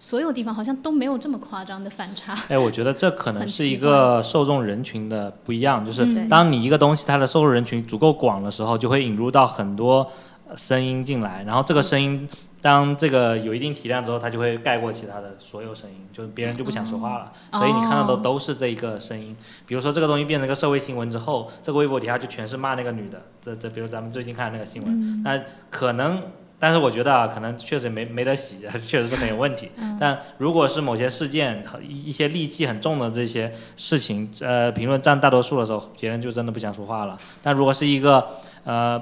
所有地方好像都没有这么夸张的反差。哎，我觉得这可能是一个受众人群的不一样，就是嗯当你一个东西它的受众人群足够广的时候，就会引入到很多呃声音进来，然后这个声音当这个有一定体量之后，它就会盖过其他的所有声音，就是别人就不想说话了，哦所以你看到的都是这一个声音。比如说这个东西变成一个社会新闻之后，这个微博底下就全是骂那个女的，这这比如咱们最近看的那个新闻，嗯那可能但是我觉得啊，可能确实没没得洗，确实是很有问题。但如果是某些事件和一一些戾气很重的这些事情，呃，评论占大多数的时候，别人就真的不想说话了。但如果是一个呃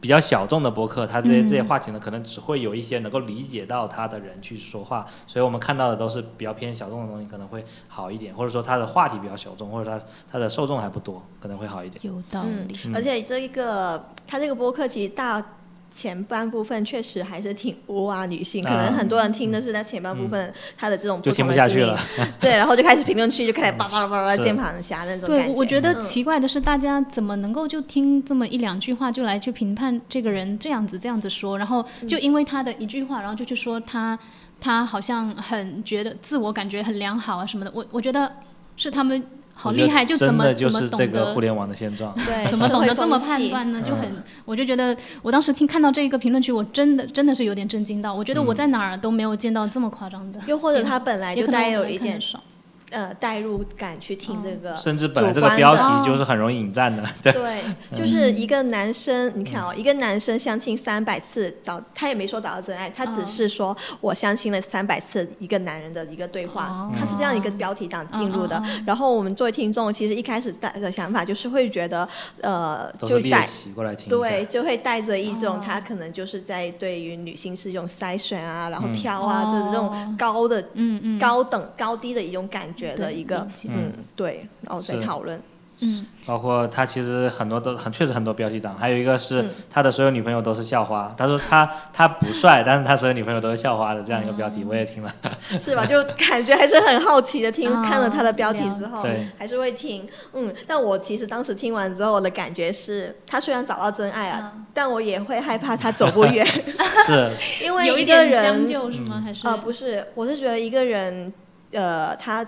比较小众的博客，他这些这些话题呢，可能只会有一些能够理解到他的人去说话，所以我们看到的都是比较偏小众的东西，可能会好一点，或者说他的话题比较小众，或者他他的受众还不多，可能会好一点。有道嗯理。，而且这一个他这个播客其实大前半部分确实还是挺污啊女性，可能啊很多人听的是在前半部分她的这种就听不同的经历不下去了，对，然后就开始评论区就开始叭叭叭叭键盘侠那种感对，觉。我觉得嗯。奇怪的是，大家怎么能够就听这么一两句话就来去评判这个人这样子这样子说，然后就因为他的一句话，然后就去说他他好像很觉得自我感觉很良好啊什么的。我我觉得是他们好厉害，就怎么怎么的就是这懂得个互联网的现状。对，怎么懂得这么判断呢？就嗯很，我就觉得我当时听看到这一个评论区，我真的真的是有点震惊到。我觉得我在哪儿都没有见到这么夸张的，又或者他本来也可能就带有一点少。呃代入感去听这个，甚至本来这个标的。题就是很容易引战的，对，对，就是一个男生，你看哦，一个男生相亲三百次找他也没说找到真爱，他只嗯是说我相亲了三百次一个男人的一个对话哦，他是这样一个标题党进入的。然后我们作为听众，其实一开始带的想法就是会觉得，呃，就带。过来听。对，就会带着一种哦。他可能就是在对于女性是一种筛选啊，然后嗯挑啊的这种哦高的、嗯嗯，高等、高低的一种感觉的对一个嗯，对，然后再讨论。嗯。包括他其实很多都很确实很多标题党，还有一个是嗯。他的所有女朋友都是校花，他说他他不帅，但是他所有女朋友都是校花的这样一个标题，我也听了。是吧？就感觉还是很好奇的听，哦 看了他的标题之后，还是会听。嗯，但我其实当时听完之后，我的感觉是，他虽然找到真爱啊，但我也会害怕他走不远，是，因为有一一个点将人，就是吗？还是？呃，不是，我是觉得一个人，呃，他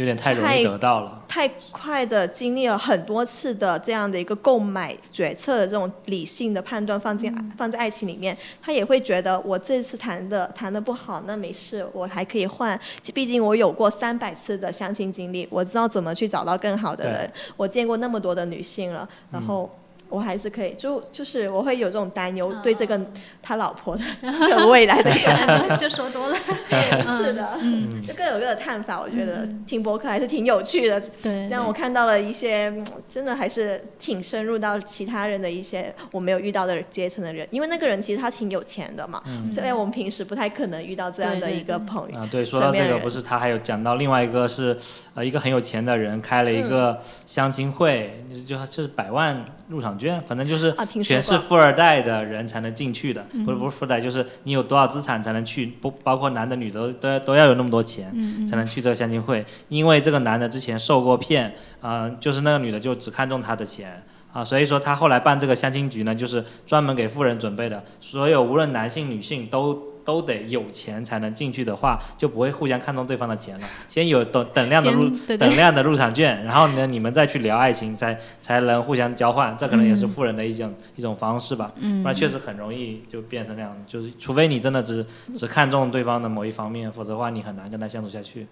有点太容易得到了。太快的经历了很多次的这样的一个购买决策的这种理性的判断放进、放在爱情里面，他也会觉得我这次谈的谈的不好，那没事，我还可以换。毕竟我有过三百次的相亲经历，我知道怎么去找到更好的人。我见过那么多的女性了，然后。我还是可以，就就是我会有这种担忧，对这个他老婆的 的未来的 哎就说多了，是的，嗯，就各有各的看法。我觉得听播客还是挺有趣的，对，让我看到了一些嗯真的还是挺深入到其他人的一些我没有遇到的阶层的人，因为那个人其实他挺有钱的嘛，在我们平时不太可能遇到这样的一个朋友。啊，对，说到这个，不是他还有讲到另外一个是，呃，一个很有钱的人开了一嗯。个相亲会，就就就是百万入场券，反正就是全是富二代的人才能进去的，嗯。不是不是富二代，就是你有多少资产才能去，不包括男的女的都都要有那么多钱，嗯才能去这个相亲会，因为这个男的之前受过骗，啊，就是那个女的就只看中他的钱。啊，所以说他后来办这个相亲局呢，就是专门给富人准备的，所有无论男性女性都都得有钱才能进去的话，就不会互相看中对方的钱了。先有等等量的入等量的入场券，然后呢，你们再去聊爱情，才才能互相交换，这可能也是富人的一种、一种方式吧。嗯不然确实很容易就变成那样，就是除非你真的只只看中对方的某一方面，否则的话你很难跟他相处下去。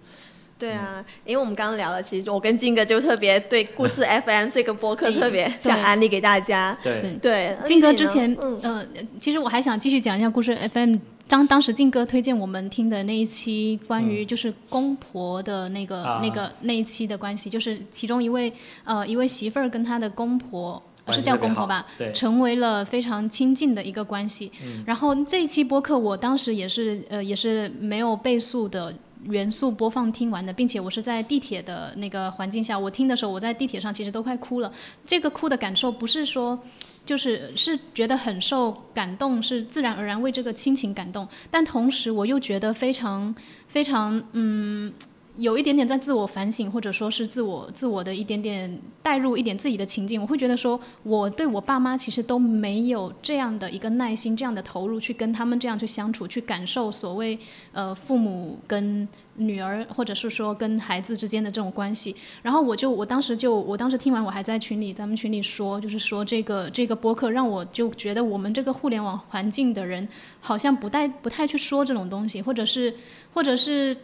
对啊，因为我们刚刚聊了，其实我跟金哥就特别对故事 FM 这个播客特别想安利给大家。对，对对，金哥之前，嗯，呃，其实我还想继续讲一下故事 FM。当当时静哥推荐我们听的那一期关于就是公婆的那个、啊那个那一期的关系，就是其中一位呃一位媳妇儿跟她的公婆。是叫公婆吧？成为了非常亲近的一个关系。然后这一期播客，我当时也是呃也是没有倍速的元素播放听完的，并且我是在地铁的那个环境下，我听的时候，我在地铁上其实都快哭了。这个哭的感受不是说。就是是觉得很受感动，是自然而然为这个亲情感动，但同时我又觉得非常非常嗯，有一点点在自我反省，或者说是自我自我的一点点带入一点自己的情境，我会觉得说我对我爸妈其实都没有这样的一个耐心，这样的投入去跟他们这样去相处，去感受所谓呃父母跟女儿或者是说跟孩子之间的这种关系。然后我就我当时就我当时听完，我还在群里咱们群里说，就是说这个这个播客让我就觉得我们这个互联网环境的人好像不带不太去说这种东西，或者是或者是。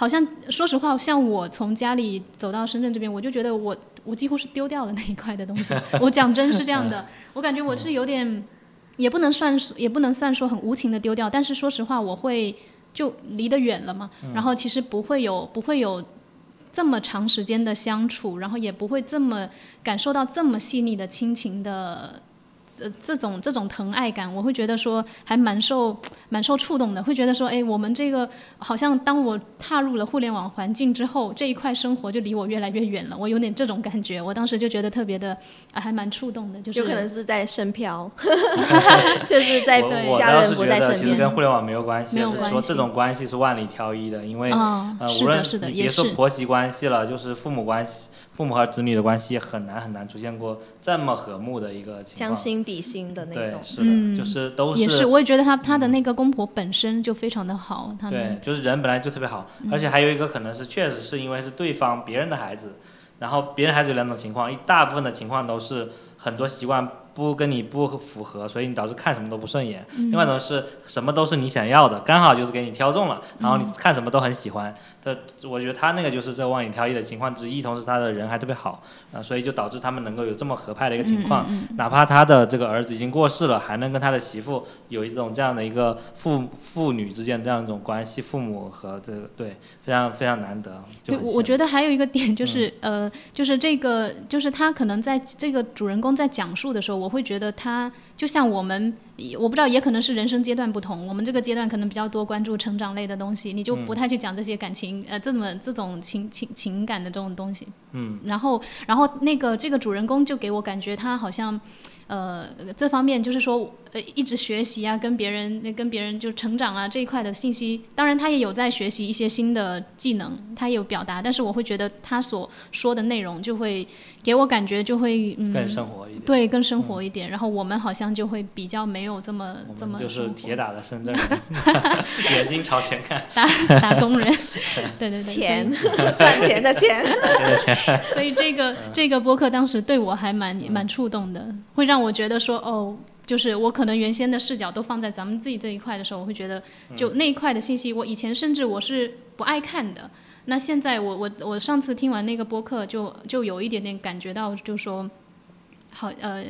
好像说实话，像我从家里走到深圳这边，我就觉得我我几乎是丢掉了那一块的东西。我讲真是这样的，我感觉我是有点也不能算也不能算说很无情的丢掉，但是说实话，我会就离得远了嘛，然后其实不会有不会有这么长时间的相处，然后也不会这么感受到这么细腻的亲情的。这这种这种疼爱感，我会觉得说还蛮受 蛮受触动的，会觉得说，哎，我们这个好像当我踏入了互联网环境之后，这一块生活就离我越来越远了，我有点这种感觉，我当时就觉得特别的，啊，还蛮触动的，就是有可能是在深漂，就是在我家人不在身边。其实跟互联网没有关系，没有关系。说这种关系是万里挑一的，因为呃，无论别说婆媳关系了，就是父母关系。父母和子女的关系很难很难出现过这么和睦的一个情况，将心比心的那种，是的，就是都是。也是，我也觉得他他的那个公婆本身就非常的好，他对，就是人本来就特别好，而且还有一个可能是确实是因为是对方别人的孩子，然后别人孩子有两种情况，一大部分的情况都是很多习惯。不跟你不符合，所以你导致看什么都不顺眼。另外一种是什么都是你想要的，刚好就是给你挑中了，然后你看什么都很喜欢。这我觉得他那个就是这万里挑一的情况之一，同时他的人还特别好啊，所以就导致他们能够有这么合拍的一个情况。哪怕他的这个儿子已经过世了，还能跟他的媳妇有一种这样的一个父父女之间这样一种关系，父母和这个对非常非常难得。对，我我觉得还有一个点 就是呃，就是这个就是他可能在这个主人公在讲述的时候，我会觉得他就像我们，我不知道，也可能是人生阶段不同。我们这个阶段可能比较多关注成长类的东西，你就不太去讲这些感情，呃，这么这种情情情感的这种东西。嗯。然后，然后那个这个主人公就给我感觉他好像。呃，这方面就是说，呃，一直学习啊，跟别人、跟别人就成长啊这一块的信息，当然他也有在学习一些新的技能，他也有表达，但是我会觉得他所说的内容就会给我感觉就会嗯更生活一点，对，更生活一点。然后我们好像就会比较没有这么这么就是铁打的深圳人，眼睛朝前看，打打工人，对 对对，钱赚钱的钱，所以这个这个播客当时对我还蛮蛮触动的，会让。我觉得说哦，就是我可能原先的视角都放在咱们自己这一块的时候，我会觉得就那一块的信息，我以前甚至我是不爱看的。那现在我我我上次听完那个播客，就就有一点点感觉到，就说好呃。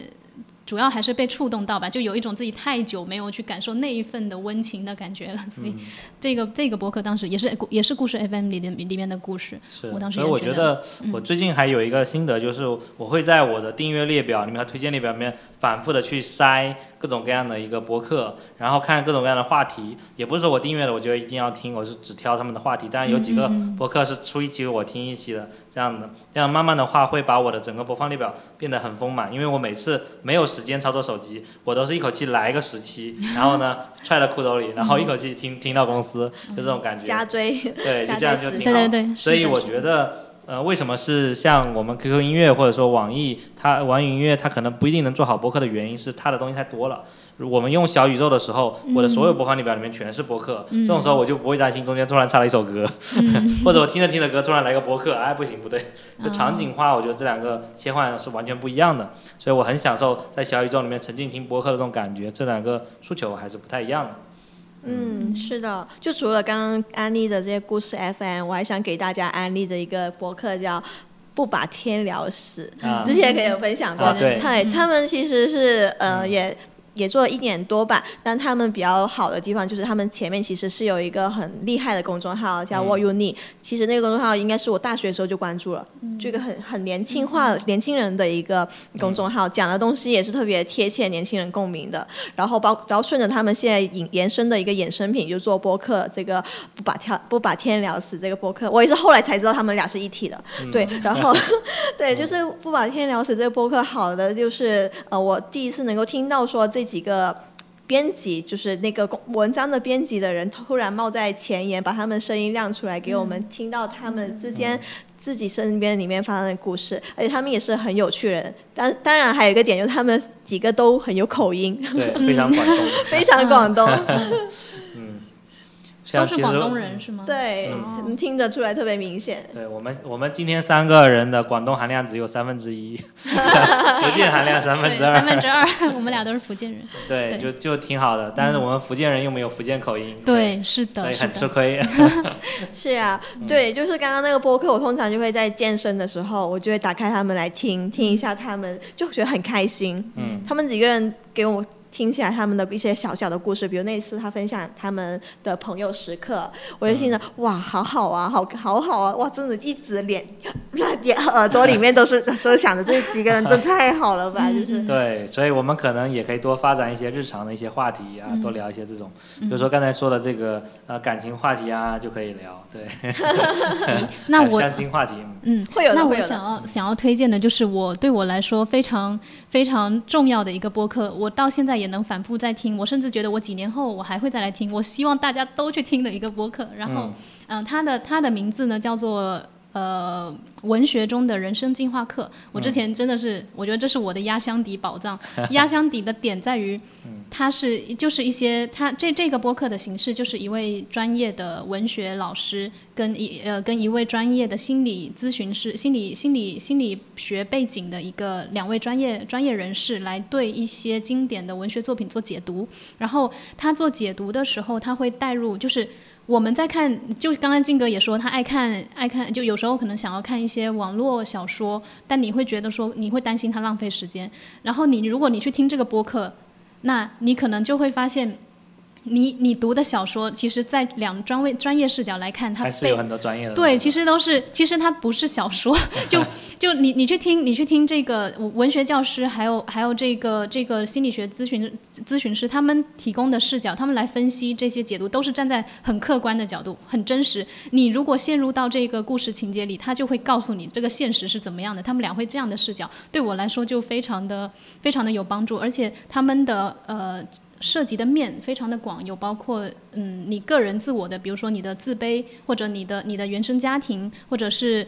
主要还是被触动到吧，就有一种自己太久没有去感受那一份的温情的感觉了。所以，这个这个博客当时也是也是故事 FM 里的里面的故事。是，我当时所以我觉得我最近还有一个心得，就是我会在我的订阅列表里面和推荐列表里面反复的去筛各种各样的一个博客，然后看各种各样的话题。也不是说我订阅了，我觉得一定要听，我是只挑他们的话题。但是有几个博客是出一期我听一期的这样的，这样慢慢的话会把我的整个播放列表变得很丰满，因为我每次没有。时间操作手机，我都是一口气来个十期，然后呢 揣在裤兜里，然后一口气听听到公司，就这种感觉。加追，对，就这样就挺好。对对对。所以我觉得，呃，为什么是像我们 QQ 音乐或者说网易，它网易云音乐它可能不一定能做好播客的原因是它的东西太多了。我们用小宇宙的时候，我的所有播放列表里面全是播客，这种时候我就不会担心中间突然插了一首歌，或者我听着听着歌突然来个播客，哎不行不对，就场景化，我觉得这两个切换是完全不一样的，所以我很享受在小宇宙里面沉浸听播客的这种感觉，这两个诉求还是不太一样的。嗯，是的，就除了刚刚安利的这些故事 FM，我还想给大家安利的一个博客叫不把天聊死，之前可以有分享过，对，他们其实是呃也。也做了一年多吧，但他们比较好的地方就是他们前面其实是有一个很厉害的公众号叫 What You Need，其实那个公众号应该是我大学的时候就关注了，这个很很年轻化、年轻人的一个公众号，讲的东西也是特别贴切年轻人共鸣的。然后包然后顺着他们现在引延伸的一个衍生品，就做播客，这个不把天不把天聊死这个播客，我也是后来才知道他们俩是一体的。对，然后对，就是不把天聊死这个播客好的就是呃，我第一次能够听到说这。几个编辑，就是那个文章的编辑的人，突然冒在前沿，把他们声音亮出来，给我们听到他们之间自己身边里面发生的故事，而且他们也是很有趣人。当当然还有一个点，就是他们几个都很有口音，对，非常广东，非常广东。都是广东人是吗？对，能听得出来特别明显。对我们，我们今天三个人的广东含量只有三分之一，福建含量三分之二。三分之二，我们俩都是福建人。对，就就挺好的，但是我们福建人又没有福建口音。对，是的，所以很吃亏。是啊，对，就是刚刚那个播客，我通常就会在健身的时候，我就会打开他们来听听一下，他们就觉得很开心。嗯，他们几个人给我。听起来他们的一些小小的故事，比如那次他分享他们的朋友时刻，我就听着、哇，好好啊，好好好啊，哇，真的一直脸脸耳朵里面都是 都是想着这几个人真太好了吧，就是。对，所以我们可能也可以多发展一些日常的一些话题啊，多聊一些这种，比如说刚才说的这个呃感情话题啊，就可以聊。对，那我相亲话题，嗯，会有那我想要想要推荐的就是我对我来说非常非常重要的一个播客，我到现在也能反复在听，我甚至觉得我几年后我还会再来听，我希望大家都去听的一个播客。然后，嗯、它的它的名字呢叫做。呃，文学中的人生进化课，我之前真的是，我觉得这是我的压箱底宝藏。压箱底的点在于，它是就是一些它这这个播客的形式，就是一位专业的文学老师跟一呃跟一位专业的心理咨询师、心理心理心理学背景的一个两位专业专业人士来对一些经典的文学作品做解读。然后他做解读的时候，他会带入就是。我们在看，就刚刚静哥也说他爱看爱看，就有时候可能想要看一些网络小说，但你会觉得说你会担心他浪费时间。然后你如果你去听这个播客，那你可能就会发现，你你读的小说，其实在两专位专业视角来看，它还是有很多专业的。对，其实都是，其实它不是小说，就就你你去听，你去听这个文学教师，还有还有这个这个心理学咨询咨询师，他们提供的视角，他们来分析这些解读，都是站在很客观的角度，很真实。你如果陷入到这个故事情节里，他就会告诉你这个现实是怎么样的。他们俩会这样的视角，对我来说就非常的非常的有帮助，而且他们的呃。涉及的面非常的广，有包括嗯你个人自我的，比如说你的自卑，或者你的你的原生家庭，或者是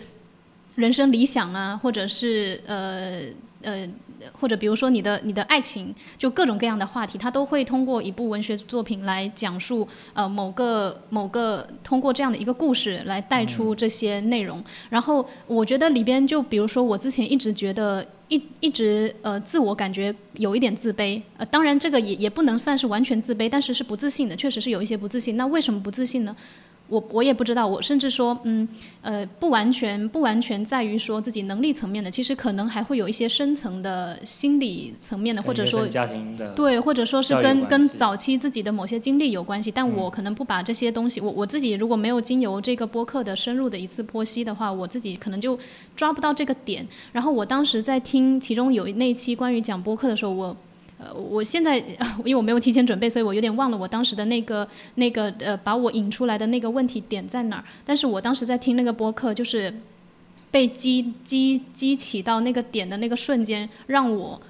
人生理想啊，或者是呃呃，或者比如说你的你的爱情，就各种各样的话题，它都会通过一部文学作品来讲述呃某个某个通过这样的一个故事来带出这些内容。然后我觉得里边就比如说我之前一直觉得。一一直呃自我感觉有一点自卑，呃当然这个也也不能算是完全自卑，但是是不自信的，确实是有一些不自信。那为什么不自信呢？我我也不知道，我甚至说，嗯，呃，不完全不完全在于说自己能力层面的，其实可能还会有一些深层的心理层面的，或者说家庭的对，或者说是跟跟早期自己的某些经历有关系，但我可能不把这些东西，我我自己如果没有经由这个播客的深入的一次剖析的话，我自己可能就抓不到这个点。然后我当时在听其中有那一期关于讲播客的时候，我。呃，我现在 因为我没有提前准备，所以我有点忘了我当时的那个那个呃，把我引出来的那个问题点在哪儿。但是我当时在听那个播客，就是被激激激起到那个点的那个瞬间，让我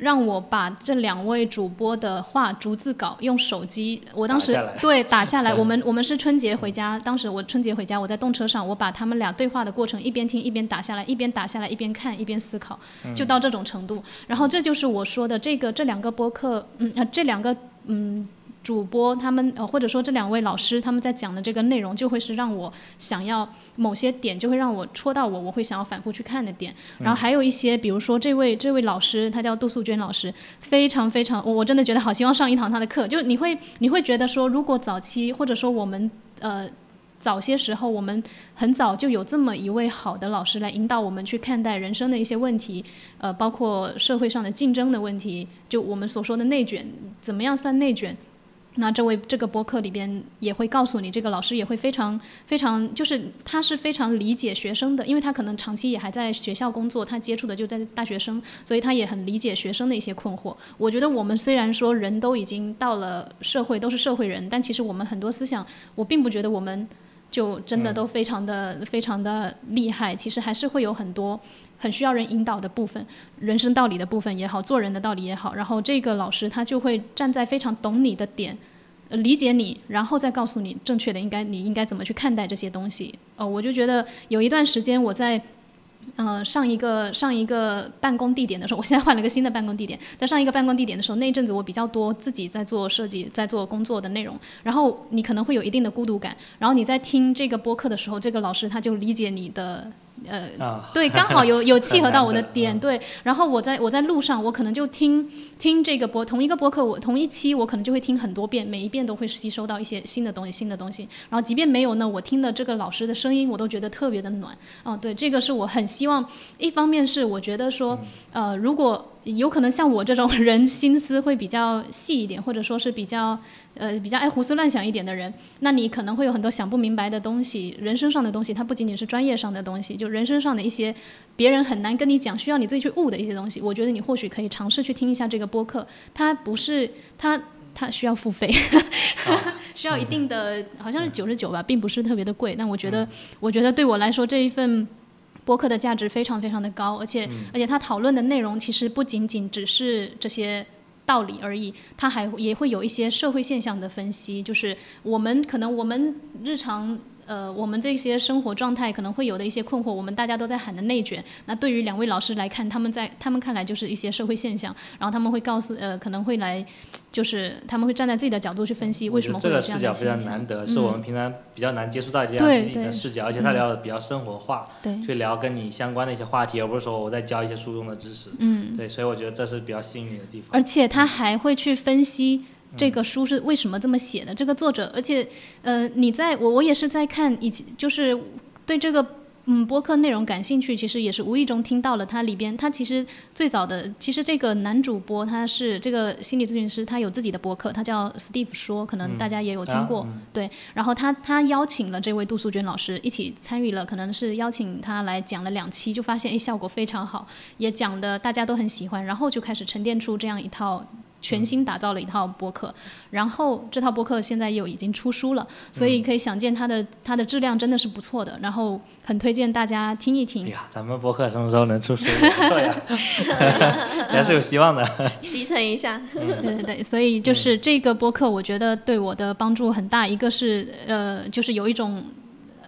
让我把这两位主播的话逐字稿用手机，我当时打对打下来。我们我们是春节回家，当时我春节回家，我在动车上，我把他们俩对话的过程一边听一边打下来，一边打下来一边看一边思考，就到这种程度。然后这就是我说的这个这两个播客，嗯呃这两个嗯。主播他们呃，或者说这两位老师他们在讲的这个内容，就会是让我想要某些点，就会让我戳到我，我会想要反复去看的点。然后还有一些，比如说这位这位老师，他叫杜素娟老师，非常非常，我我真的觉得好希望上一堂他的课。就你会你会觉得说，如果早期或者说我们呃早些时候，我们很早就有这么一位好的老师来引导我们去看待人生的一些问题，呃，包括社会上的竞争的问题，就我们所说的内卷，怎么样算内卷？那这位这个播客里边也会告诉你，这个老师也会非常非常，就是他是非常理解学生的，因为他可能长期也还在学校工作，他接触的就在大学生，所以他也很理解学生的一些困惑。我觉得我们虽然说人都已经到了社会，都是社会人，但其实我们很多思想，我并不觉得我们就真的都非常的、非常的厉害，其实还是会有很多很需要人引导的部分，人生道理的部分也好，做人的道理也好。然后这个老师他就会站在非常懂你的点，呃理解你，然后再告诉你正确的应该你应该怎么去看待这些东西。呃，我就觉得有一段时间我在。呃，上一个上一个办公地点的时候，我现在换了个新的办公地点。在上一个办公地点的时候，那一阵子我比较多自己在做设计，在做工作的内容。然后你可能会有一定的孤独感。然后你在听这个播客的时候，这个老师他就理解你的呃，啊，对，刚好有有契合到我的点，嗯 对。然后我在我在路上，我可能就听听这个播同一个播客，我同一期我可能就会听很多遍，每一遍都会吸收到一些新的东西，新的东西。然后即便没有呢，我听的这个老师的声音，我都觉得特别的暖。哦，对，这个是我很希望。一方面是我觉得说，呃，如果有可能像我这种 人心思会比较细一点，或者说是比较呃比较爱胡思乱想一点的人，那你可能会有很多想不明白的东西，人生上的东西，它不仅仅是专业上的东西，就人生上的一些别人很难跟你讲，需要你自己去悟的一些东西。我觉得你或许可以尝试去听一下这个播客，它不是它它需要付费，需要一定的好像是九十九吧，并不是特别的贵。但我觉得，我觉得对我来说这一份。播客的价值非常非常的高，而且而且他讨论的内容其实不仅仅只是这些道理而已，他还也会有一些社会现象的分析，就是我们可能我们日常。呃，我们这些生活状态可能会有的一些困惑，我们大家都在喊的内卷。那对于两位老师来看，他们在他们看来就是一些社会现象，然后他们会告诉呃，可能会来，就是他们会站在自己的角度去分析为什么会有这。这个视角非常难得，是我们平常比较难接触到这样的视角，而且他聊的比较生活化，去聊跟你相关的一些话题，而不是说我在教一些书中的知识。嗯，对，所以我觉得这是比较吸引你的地方。而且他还会去分析。这个书是为什么这么写的？这个作者，而且，呃，你在我我也是在看，以及就是对这个嗯播客内容感兴趣，其实也是无意中听到了它里边，它其实最早的，其实这个男主播他是这个心理咨询师，他有自己的播客，他叫 Steve 说，可能大家也有听过，对。然后他他邀请了这位杜素娟老师一起参与了，可能是邀请他来讲了两期，就发现哎效果非常好，也讲的大家都很喜欢，然后就开始沉淀出这样一套。全新打造了一套播客，然后这套播客现在又已经出书了，所以可以想见它的它的质量真的是不错的，然后很推荐大家听一听。哎呀，咱们播客什么时候能出书？不错呀，还是有希望的。集成一下。对对对，所以就是这个播客，我觉得对我的帮助很大。一个是呃，就是有一种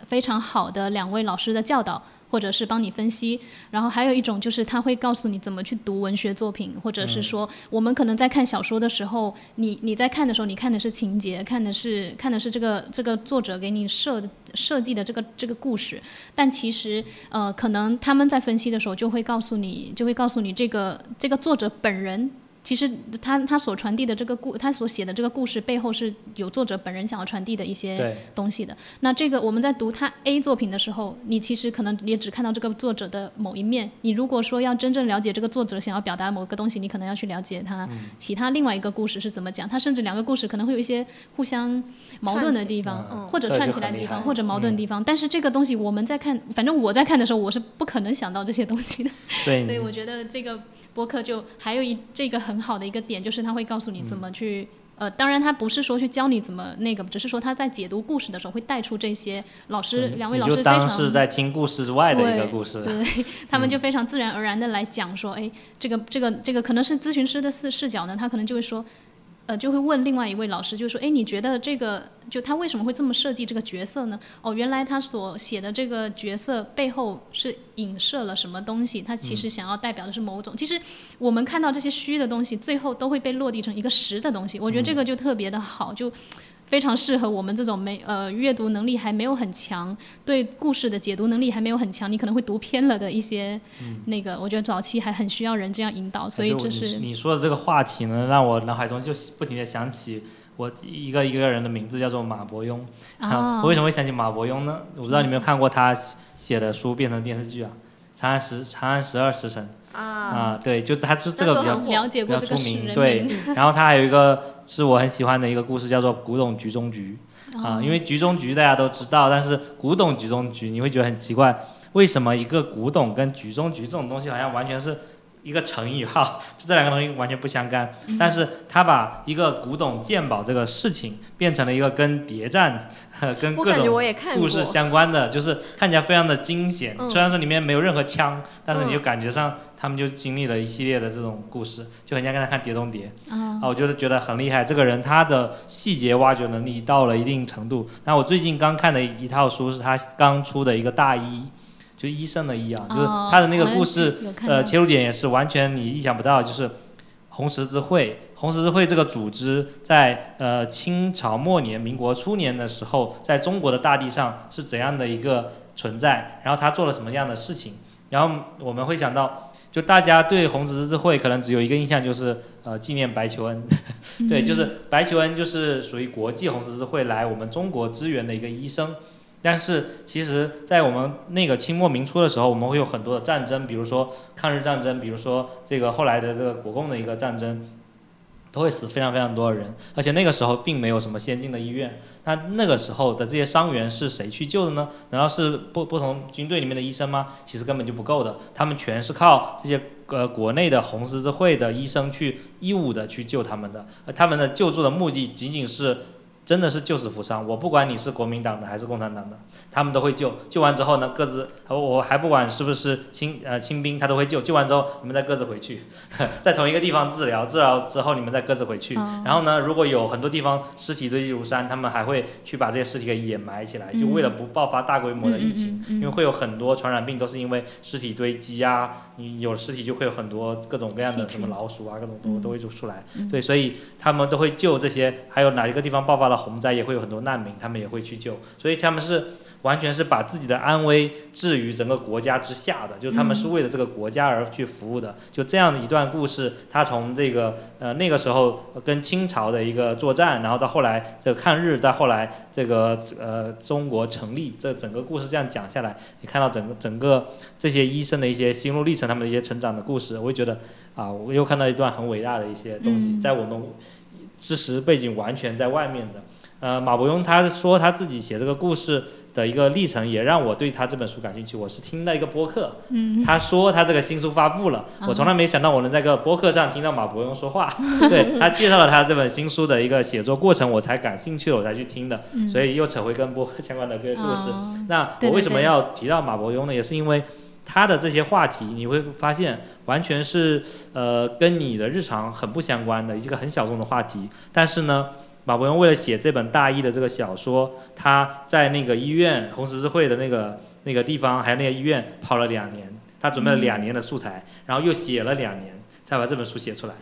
非常好的两位老师的教导。或者是帮你分析，然后还有一种就是他会告诉你怎么去读文学作品，或者是说我们可能在看小说的时候，你你在看的时候，你看的是情节，看的是看的是这个这个作者给你设设计的这个这个故事，但其实呃可能他们在分析的时候就会告诉你，就会告诉你这个这个作者本人。其实他他所传递的这个故，他所写的这个故事背后是有作者本人想要传递的一些东西的。那这个我们在读他 A 作品的时候，你其实可能也只看到这个作者的某一面。你如果说要真正了解这个作者想要表达某个东西，你可能要去了解他其他另外一个故事是怎么讲。他甚至两个故事可能会有一些互相矛盾的地方，或者串起来的地方，或者矛盾的地方。但是这个东西我们在看，反正我在看的时候，我是不可能想到这些东西的。所以我觉得这个。播客就还有一这个很好的一个点，就是他会告诉你怎么去，呃，当然他不是说去教你怎么那个，只是说他在解读故事的时候会带出这些老师两位老师非常是在听故事之外的一个故事，对，他们就非常自然而然的来讲说，哎，这个这个这个可能是咨询师的视视角呢，他可能就会说。呃，就会问另外一位老师，就说，哎，你觉得这个，就他为什么会这么设计这个角色呢？哦，原来他所写的这个角色背后是影射了什么东西？他其实想要代表的是某种。其实我们看到这些虚的东西，最后都会被落地成一个实的东西。我觉得这个就特别的好，就。非常适合我们这种没呃阅读能力还没有很强，对故事的解读能力还没有很强，你可能会读偏了的一些那个，我觉得早期还很需要人这样引导，所以这是你说的这个话题呢，让我脑海中就不停的想起我一个一个人的名字叫做马伯庸。啊，我为什么会想起马伯庸呢？我不知道你有没有看过他写的书变成电视剧啊，《长安十长安十二时辰》。啊，对，就他是这个比较比较出名，对。然后他还有一个是我很喜欢的一个故事，叫做《古董局中局》啊，因为局中局大家都知道，但是古董局中局你会觉得很奇怪，为什么一个古董跟局中局这种东西好像完全是。一个成语哈，这两个东西完全不相干，但是他把一个古董鉴宝这个事情变成了一个跟谍战、跟各种故事相关的，就是看起来非常的惊险。虽然说里面没有任何枪，但是你就感觉上他们就经历了一系列的这种故事，就很像刚才看《碟中谍》啊，我就是觉得很厉害。这个人他的细节挖掘能力到了一定程度。那我最近刚看的一套书是他刚出的一个大一。就医生的医啊，就是他的那个故事，呃，切入点也是完全你意想不到，就是红十字会，红十字会这个组织在呃清朝末年、民国初年的时候，在中国的大地上是怎样的一个存在，然后他做了什么样的事情，然后我们会想到，就大家对红十字会可能只有一个印象，就是呃纪念白求恩，对，就是白求恩就是属于国际红十字会来我们中国支援的一个医生。但是其实，在我们那个清末民初的时候，我们会有很多的战争，比如说抗日战争，比如说这个后来的这个国共的一个战争，都会死非常非常多的人，而且那个时候并没有什么先进的医院。那那个时候的这些伤员是谁去救的呢？难道是不不同军队里面的医生吗？其实根本就不够的，他们全是靠这些呃国内的红十字会的医生去义务的去救他们的，而他们的救助的目的仅仅是。真的是救死扶伤，我不管你是国民党的还是共产党的，他们都会救。救完之后呢，各自我还不管是不是清呃清兵，他都会救。救完之后，你们再各自回去，在同一个地方治疗，治疗之后你们再各自回去。然后呢，如果有很多地方尸体堆积如山，他们还会去把这些尸体给掩埋起来，就为了不爆发大规模的疫情，因为会有很多传染病都是因为尸体堆积啊，你有尸体就会有很多各种各样的什么老鼠啊，各种都都会就出来。对，所以他们都会救这些。还有哪一个地方爆发了？洪灾也会有很多难民，他们也会去救，所以他们是完全是把自己的安危置于整个国家之下的，就是他们是为了这个国家而去服务的。就这样的一段故事，他从这个呃那个时候跟清朝的一个作战，然后到后来这个抗日，到后来这个呃中国成立，这整个故事这样讲下来，你看到整个整个这些医生的一些心路历程，他们的一些成长的故事，我会觉得啊，我又看到一段很伟大的一些东西，在我们。知识背景完全在外面的，呃，马伯庸他说他自己写这个故事的一个历程，也让我对他这本书感兴趣。我是听到一个播客，他说他这个新书发布了，我从来没想到我能在个播客上听到马伯庸说话。对他介绍了他这本新书的一个写作过程，我才感兴趣了，我才去听的。所以又扯回跟播客相关的这个故事。那我为什么要提到马伯庸呢？也是因为。他的这些话题，你会发现完全是呃跟你的日常很不相关的一个很小众的话题。但是呢，马伯庸为了写这本大意的这个小说，他在那个医院红十字会的那个那个地方，还有那个医院跑了两年，他准备了两年的素材，然后又写了两年，才把这本书写出来。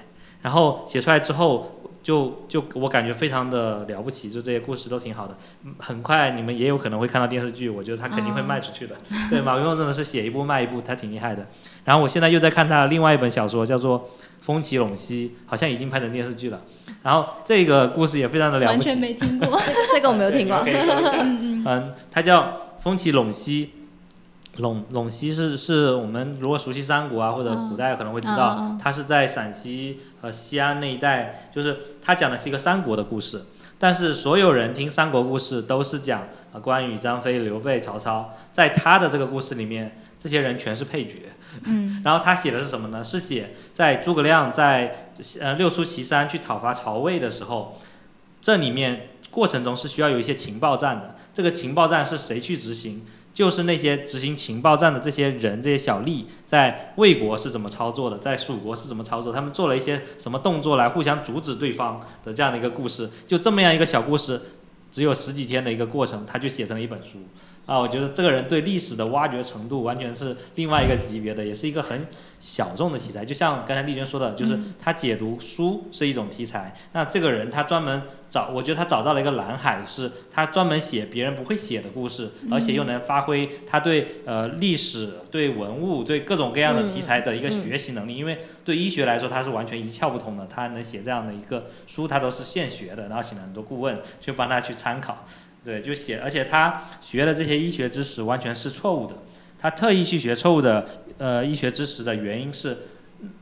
然后写出来之后。就就我感觉非常的了不起，就这些故事都挺好的。很快你们也有可能会看到电视剧，我觉得他肯定会卖出去的。对，马伯庸真的是写一部卖一部，他挺厉害的。然后我现在又在看他另外一本小说，叫做《风起陇西》，好像已经拍成电视剧了。然后这个故事也非常的了不起。完全没听过，这个我没有听过。嗯嗯。嗯，它叫《风起陇西》。陇陇西是是我们如果熟悉三国啊或者古代可能会知道，它是在陕西和西安那一带，就是它讲的是一个三国的故事。但是所有人听三国故事都是讲啊关羽、张飞、刘备、曹操，在他的这个故事里面，这些人全是配角。嗯。然后他写的是什么呢？是写在诸葛亮在呃六出祁山去讨伐曹魏的时候，这里面过程中是需要有一些情报战的。这个情报战是谁去执行？就是那些执行情报站的这些人，这些小吏，在魏国是怎么操作的，在蜀国是怎么操作？他们做了一些什么动作来互相阻止对方的这样的一个故事？就这么样一个小故事，只有十几天的一个过程，他就写成了一本书。啊，我觉得这个人对历史的挖掘程度完全是另外一个级别的，也是一个很小众的题材。就像刚才丽娟说的，就是他解读书是一种题材。那这个人他专门找，我觉得他找到了一个蓝海，是他专门写别人不会写的故事，而且又能发挥他对呃历史、对文物、对各种各样的题材的一个学习能力。因为对医学来说，他是完全一窍不通的，他能写这样的一个书，他都是现学的，然后请了很多顾问去帮他去参考。对，就写，而且他学的这些医学知识完全是错误的。他特意去学错误的呃医学知识的原因是，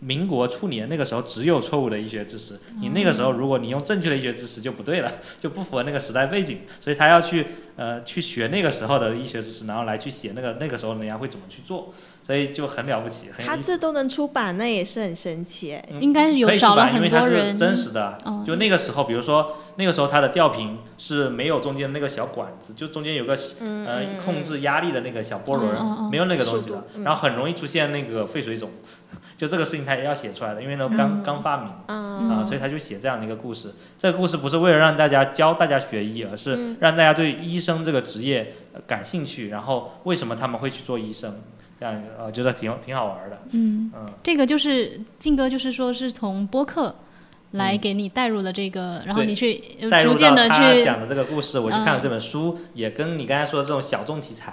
民国初年那个时候只有错误的医学知识，你那个时候如果你用正确的医学知识就不对了，就不符合那个时代背景。所以他要去呃去学那个时候的医学知识，然后来去写那个那个时候人家会怎么去做，所以就很了不起。他这都能出版，那也是很神奇哎。应该是有找了很多人。真实的，就那个时候，比如说。那个时候他的吊瓶是没有中间那个小管子，就中间有个呃控制压力的那个小波轮，没有那个东西的，然后很容易出现那个肺水肿，就这个事情他也要写出来的，因为呢刚刚发明。啊，所以他就写这样的一个故事。这个故事不是为了让大家教大家学医，而是让大家对医生这个职业感兴趣，然后为什么他们会去做医生，这样呃觉得挺挺好玩的。嗯嗯，这个就是静哥，就是说是从播客。来给你带入了这个，然后你去逐渐的去讲的这个故事，我去看了这本书，也跟你刚才说的这种小众题材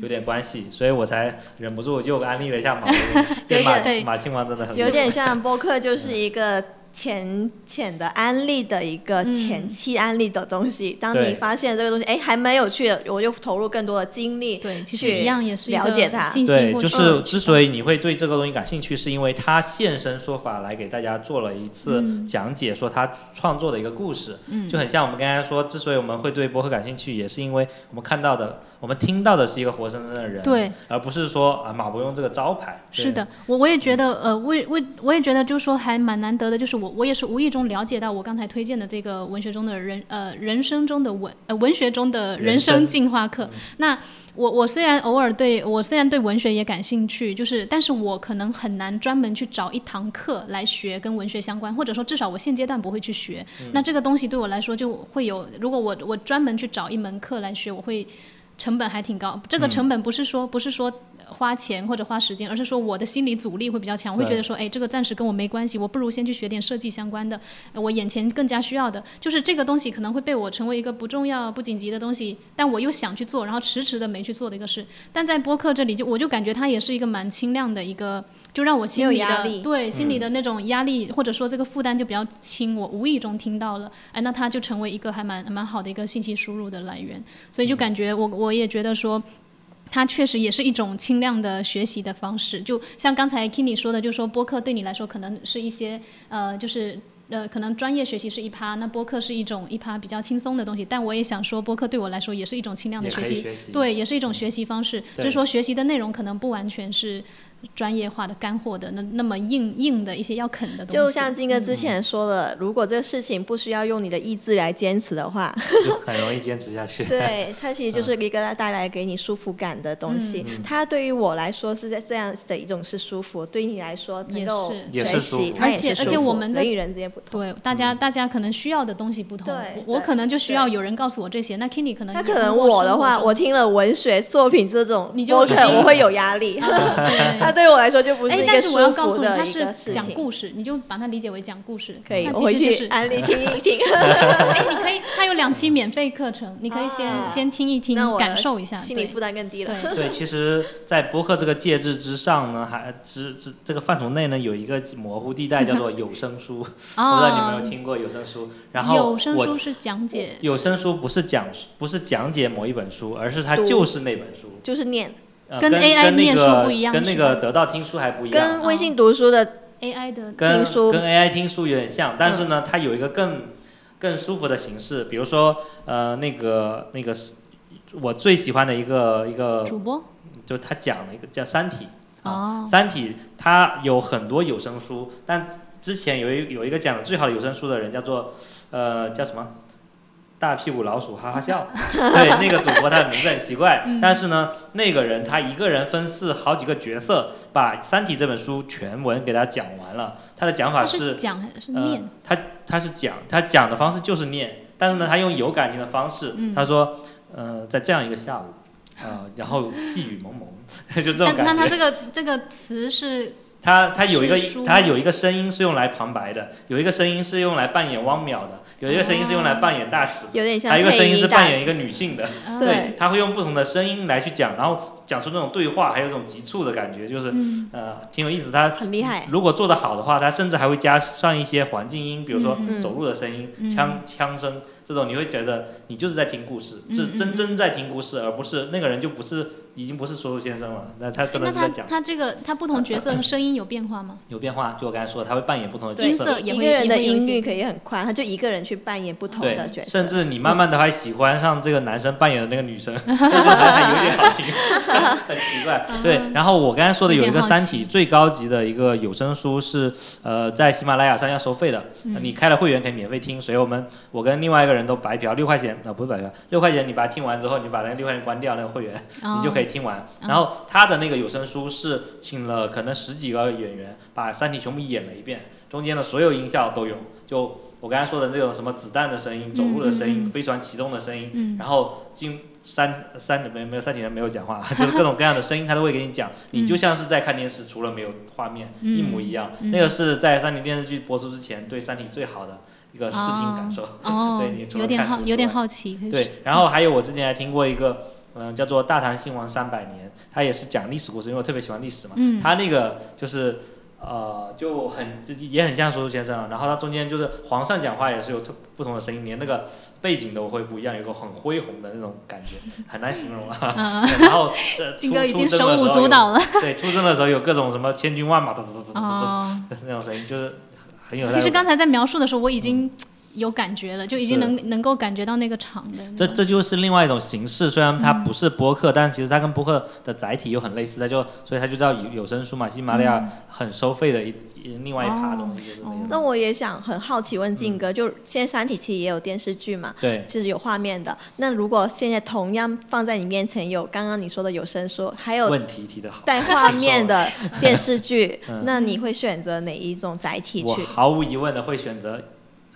有点关系，所以我才忍不住就安利了一下马，马马亲王真的很有点像播客，就是一个浅浅的安利的一个前期安利的东西。当你发现这个东西，哎，还蛮有趣的，我就投入更多的精力。对，其实去一样也是了解它对，就是之所以你会对这个东西感兴趣，是因为他现身说法来给大家做了一次嗯讲解，说他创作的一个故事，嗯就很像我们刚才说，之所以我们会对博客感兴趣，也是因为我们看到的，我们听到的是一个活生生的人，对，而不是说啊马伯庸这个招牌。是的，我我也觉得，呃，我也我我也觉得，就是说还蛮难得的，就是我我也是无意中了解到我刚才推荐的这个文学中的人，呃，人生中的文，呃，文学中的人生进化课。那我我虽然偶尔对我虽然对文学也感兴趣，就是，但是我可能很难专门去找一堂课来学跟文学相关，或者说至少我现阶段不会去学。那这个东西对我来说就会有，如果我我专门去找一门课来学，我会。成本还挺高，这个成本不是说、不是说花钱或者花时间，而是说我的心理阻力会比较强，我会觉得说，哎，这个暂时跟我没关系，我不如先去学点设计相关的，呃我眼前更加需要的，就是这个东西可能会被我成为一个不重要、不紧急的东西，但我又想去做，然后迟迟的没去做的一个事。但在播客这里就，我就感觉它也是一个蛮轻量的一个，就让我心里的没有压力对心里的那种压力、或者说这个负担就比较轻，我无意中听到了，哎，那它就成为一个还蛮蛮好的一个信息输入的来源，所以就感觉我我也觉得说。它确实也是一种轻量的学习的方式，就像刚才 Kini 说的，就说播客对你来说可能是一些呃，就是呃，可能专业学习是一趴，那播客是一种一趴比较轻松的东西。但我也想说，播客对我来说也是一种轻量的学习，学习对，也是一种学习方式。对就是说，学习的内容可能不完全是专业化的干货的那那么硬硬的一些要啃的东西。就像金哥之前说的，如果这个事情不需要用你的意志来坚持的话，就很容易坚持下去。对，它其实就是一个带来给你舒服感的东西。嗯它对于我来说是在这样的一种是舒服，对于你来说能也够是学也是舒服习，而且而且我们的人与人之间不同。对，大家大家可能需要的东西不同。我我可能就需要有人告诉我这些，那 Kini 可能也他可能我的话，我听了文学作品这种你就我会有压力。对我来说就不是哎，一个舒但是我要告服诉你，它的一个是事情。讲故事，你就把它理解为讲故事。可以，我回其实就是去安利听一听。哎，你可以，它有两期免费课程，你可以先、啊先听一听感受一下。心理负担更低了。对，对，其实，在播客这个介质之上呢，还之之这个范畴内呢，有一个模糊地带，叫做有声书。我不知道你们有没有听过有声书。然后哦有声书是讲解，有声书不是讲不是讲解某一本书，而是它就是那本书。就是念，呃、跟跟 AI 念书不一样跟那个得到听书还不一样。跟微信读书的 AI 的跟听书跟 AI 听书有点像，但是呢，它有一个更更舒服的形式，比如说呃那个那个我最喜欢的一个一个，主播就他讲了一个叫《三体》啊，哦，三体》它有很多有声书，但之前有一有一个讲的最好的有声书的人叫做呃叫什么？大屁股老鼠哈哈笑，对那个主播他的名字很奇怪，嗯。但是呢，那个人他一个人分饰好几个角色，把《三体》这本书全文给他讲完了。他的讲法是他他是讲，他讲的方式就是念，但是呢，他用有感情的方式，嗯。他说，呃，在这样一个下午，呃，然后细雨蒙蒙，就这种但那感觉。他这个这个词是他他有一个他有一个声音是用来旁白的，有一个声音是用来扮演汪淼的，有一个声音是用来扮演大使，有点像还有一个声音是扮演一个女性的。啊对他会用不同的声音来去讲，然后讲出那种对话，还有这种急促的感觉，就是嗯呃挺有意思。他很厉害。如果做得好的话，他甚至还会加上一些环境音，比如说走路的声音、嗯枪枪声这种，你会觉得你就是在听故事，嗯是真嗯真在听故事，而不是那个人就不是已经不是说书先生了，那他哎那他真的是在讲他这个他不同角色 声音有变化吗？有变化。就我刚才说的，他会扮演不同的音角色。色也会一个人的音域可以很宽，他就一个人去扮演不同的角，色。甚至你慢慢的还喜欢上这个男生扮演的那个女生，那就还还有点好听，很奇怪。对，然后我刚才说的有一个《三体》最高级的一个有声书是呃在喜马拉雅上要收费的，嗯你开了会员可以免费听，所以我们我跟另外一个人都白嫖六块钱，啊不是白嫖，六块钱你把它听完之后，你把那个六块钱关掉那个会员，你就可以。以听完。哦然后他的那个有声书是请了可能十几个演员，把《三体》全部演了一遍，中间的所有音效都有。就我刚才说的这种什么子弹的声音、走路的声音、飞船启动的声音，嗯然后进三三没没有三体人没有讲话，就是各种各样的声音他都会给你讲，你就像是在看电视，除了没有画面，嗯一模一样。嗯那个是在三体电视剧播出之前对三体最好的一个视听感受。哦 对你，除了有点好有点好奇。对，然后还有我之前还听过一个，嗯、叫做《大唐兴亡三百年》，它也是讲历史故事，因为我特别喜欢历史嘛。嗯它那个就是呃，就很就也很像说书先生啊，然后他中间就是皇上讲话也是有特不同的声音，连那个背景都会不一样，有个很恢宏的那种感觉，很难形容啊。然后这 金出哥已经手出征的时候有舞足蹈了。对，出征的时候有各种什么千军万马哒哒哒哒哒哒哦，那种声音，就是很有。其实刚才在描述的时候，我已经有感觉了，就已经能能够感觉到那个场的。这这就是另外一种形式，虽然它不是播客，但其实它跟播客的载体又很类似，它就所以它就叫有有声书嘛。喜马拉雅很收费的一一另外一趴东西就是那我也想很好奇问静哥，就现在《三体》其实也有电视剧嘛，对，就是有画面的。那如果现在同样放在你面前有刚刚你说的有声书，还有问题提得好。带画面的 电视剧嗯，那你会选择哪一种载体我去？毫无疑问的会选择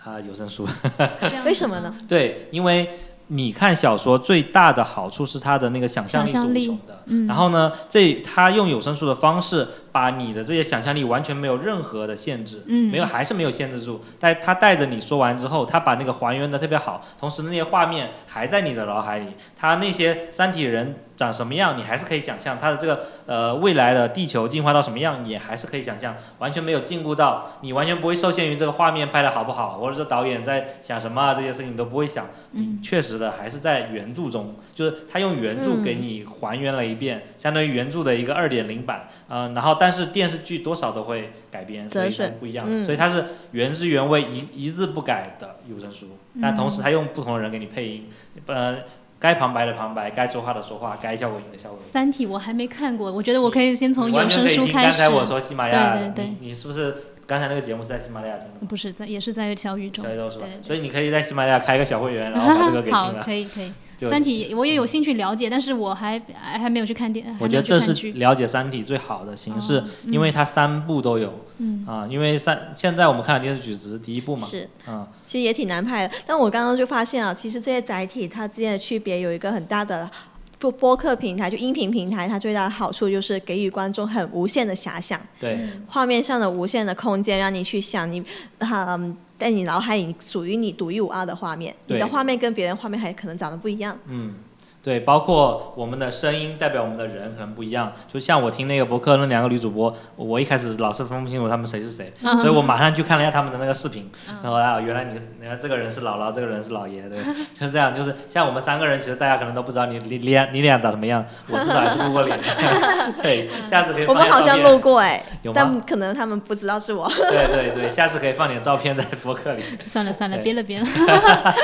啊、有声书。为什么呢？对，因为你看小说最大的好处是它的那个想象力是无穷的。嗯然后呢，这他用有声书的方式，把你的这些想象力完全没有任何的限制，嗯没有还是没有限制住。但他带着你说完之后，他把那个还原的特别好，同时那些画面还在你的脑海里，他那些三体人长什么样，你还是可以想象，他的这个呃未来的地球进化到什么样，也还是可以想象，完全没有禁锢到你，完全不会受限于这个画面拍的好不好，或者说导演在想什么啊，这些事情你都不会想。嗯确实的还是在原著中，就是他用原著给你还原了一遍，相当于原著的一个二点零版。嗯、然后但是电视剧多少都会改编，所以不一样，嗯所以它是原汁原味一一字不改的有声书，但同嗯时它用不同的人给你配音，呃，该旁白的旁白，该说话的说话，该效果音的效果音。三体我还没看过，我觉得我可以先从你有声书开始。刚才我说喜马拉雅，对对对你你是不是刚才那个节目是在喜马拉雅听的？不是在，也是在小宇宙。小宇宙是吧对对？对所以你可以在喜马拉雅开个小会员，然后把这个给听 好，了。可以可以。就三体我也有兴趣了解，但是我还还还没有去看电，我觉得这是去。了解《三体》最好的形式，哦嗯因为它三部都有嗯，啊。因为三现在我们看的电视剧只是第一部嘛，是，啊，其实也挺难拍的。但我刚刚就发现啊，其实这些载体它之间的区别有一个很大的。播播客平台就音频平台，它最大的好处就是给予观众很无限的遐想，对，画面上的无限的空间，让你去想你，嗯，在你脑海里属于你独一无二的画面。你的画面跟别人画面还可能长得不一样。嗯，对，包括我们的声音代表我们的人可能不一样。就像我听那个博客那两个女主播，我一开始老是分不清楚她们谁是谁，嗯所以我马上去看了一下他们的那个视频，然后啊，原来你原来这个人是姥姥，这个人是姥爷，对，就是这样。就是像我们三个人，其实大家可能都不知道你你你俩你俩长什么样，我至少还是露过脸的。对，下次可以我们好像露过哎、但可能他们不知道是我，对对对，下次可以放点照片在博客里，算了算了，对别了别了。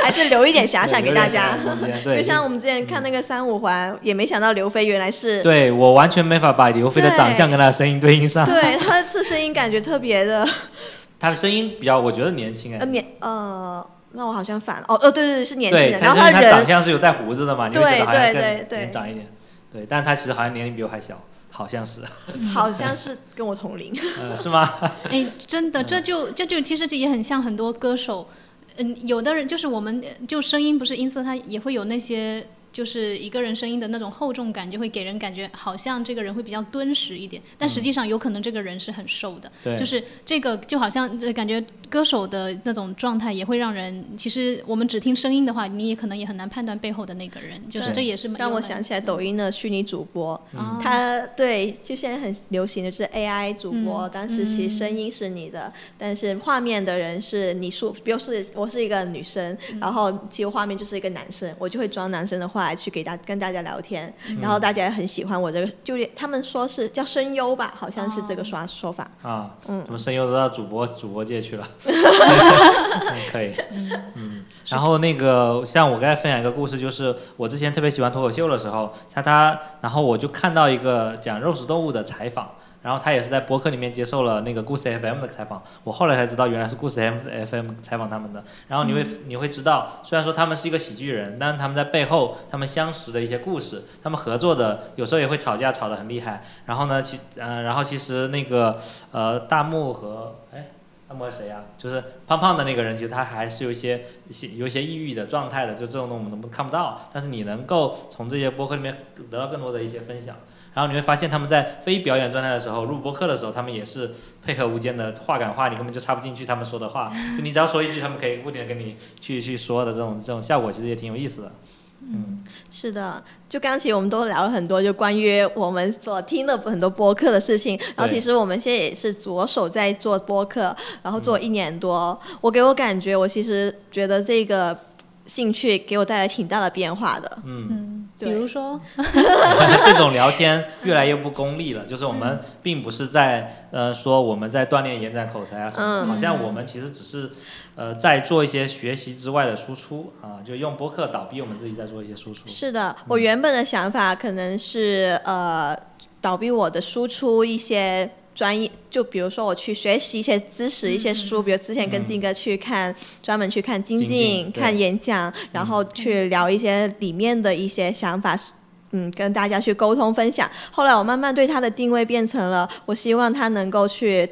还是留一点遐想给大家。对，就像我们之前看那个三五环，也没想到刘飞原来是，对我完全没法把刘飞的长相跟他的声音对应上，对他这声音感觉特别的，他的声音比较，我觉得年轻哎呃。年呃，那我好像反了，哦哦对对对是年轻对，人，然后他长人相是有带胡子的嘛，你会觉得好像对更对对年长一点。对，但他其实好像年龄比我还小，好像是，好像是跟我同龄，嗯，是吗？哎，真的，这就这就其实这也很像很多歌手，嗯，有的人就是我们就声音不是音色，他也会有那些。就是一个人声音的那种厚重感，就会给人感觉好像这个人会比较敦实一点，但实际上有可能这个人是很瘦的。对，就是这个就好像呃感觉歌手的那种状态也会让人，其实我们只听声音的话，你也可能也很难判断背后的那个人，就是这也是让我想起来抖音的虚拟主播，嗯。他对就现在很流行的是 AI 主播，嗯。当时其实声音是你的，但是画面的人是你说，比如是我是一个女生，嗯。然后其实画面就是一个男生，我就会装男生的话来去给大跟大家聊天，嗯。然后大家也很喜欢我这个，就是他们说是叫声优吧，好像是这个说说法。啊，嗯。我们声优都到主播主播界去了，嗯可以，嗯，然后那个像我刚才分享一个故事，就是我之前特别喜欢脱口秀的时候，像他，然后我就看到一个讲肉食动物的采访。然后他也是在播客里面接受了那个故事 FM 的采访，我后来才知道原来是故事 FM 采访他们的。然后你会、你会知道，虽然说他们是一个喜剧人，但是他们在背后他们相识的一些故事，他们合作的有时候也会吵架，吵得很厉害。然后呢，其呃，然后其实那个呃大木和哎。大木是谁呀、就是胖胖的那个人，其实他还是有一些有一些抑郁的状态的，就这种我们都看不到，但是你能够从这些播客里面得到更多的一些分享。然后你会发现他们在非表演状态的时候，录播课的时候，他们也是配合无间的话赶话，你根本就插不进去他们说的话，就你只要说一句，他们可以固定的跟你去去说的这种这种效果，其实也挺有意思的。嗯，是的，就刚其实我们都聊了很多，就关于我们所听的很多播客的事情。然后其实我们现在也是着手在做播客，然后做一年多。我给我感觉，我其实觉得这个兴趣给我带来挺大的变化的。嗯，比如说，这种聊天越来越不功利了，就是我们并不是在呃说我们在锻炼延展口才啊什么的，嗯。好像我们其实只是呃在做一些学习之外的输出啊，就用播客倒逼我们自己在做一些输出。是的，我原本的想法可能是呃，倒逼我的输出一些专业，就比如说我去学习一些知识、一些书，比如之前跟嗯金哥去看，专门去看精精进、看演讲，然后去聊一些里面的一些想法。嗯，跟大家去沟通分享。后来我慢慢对他的定位变成了，我希望他能够去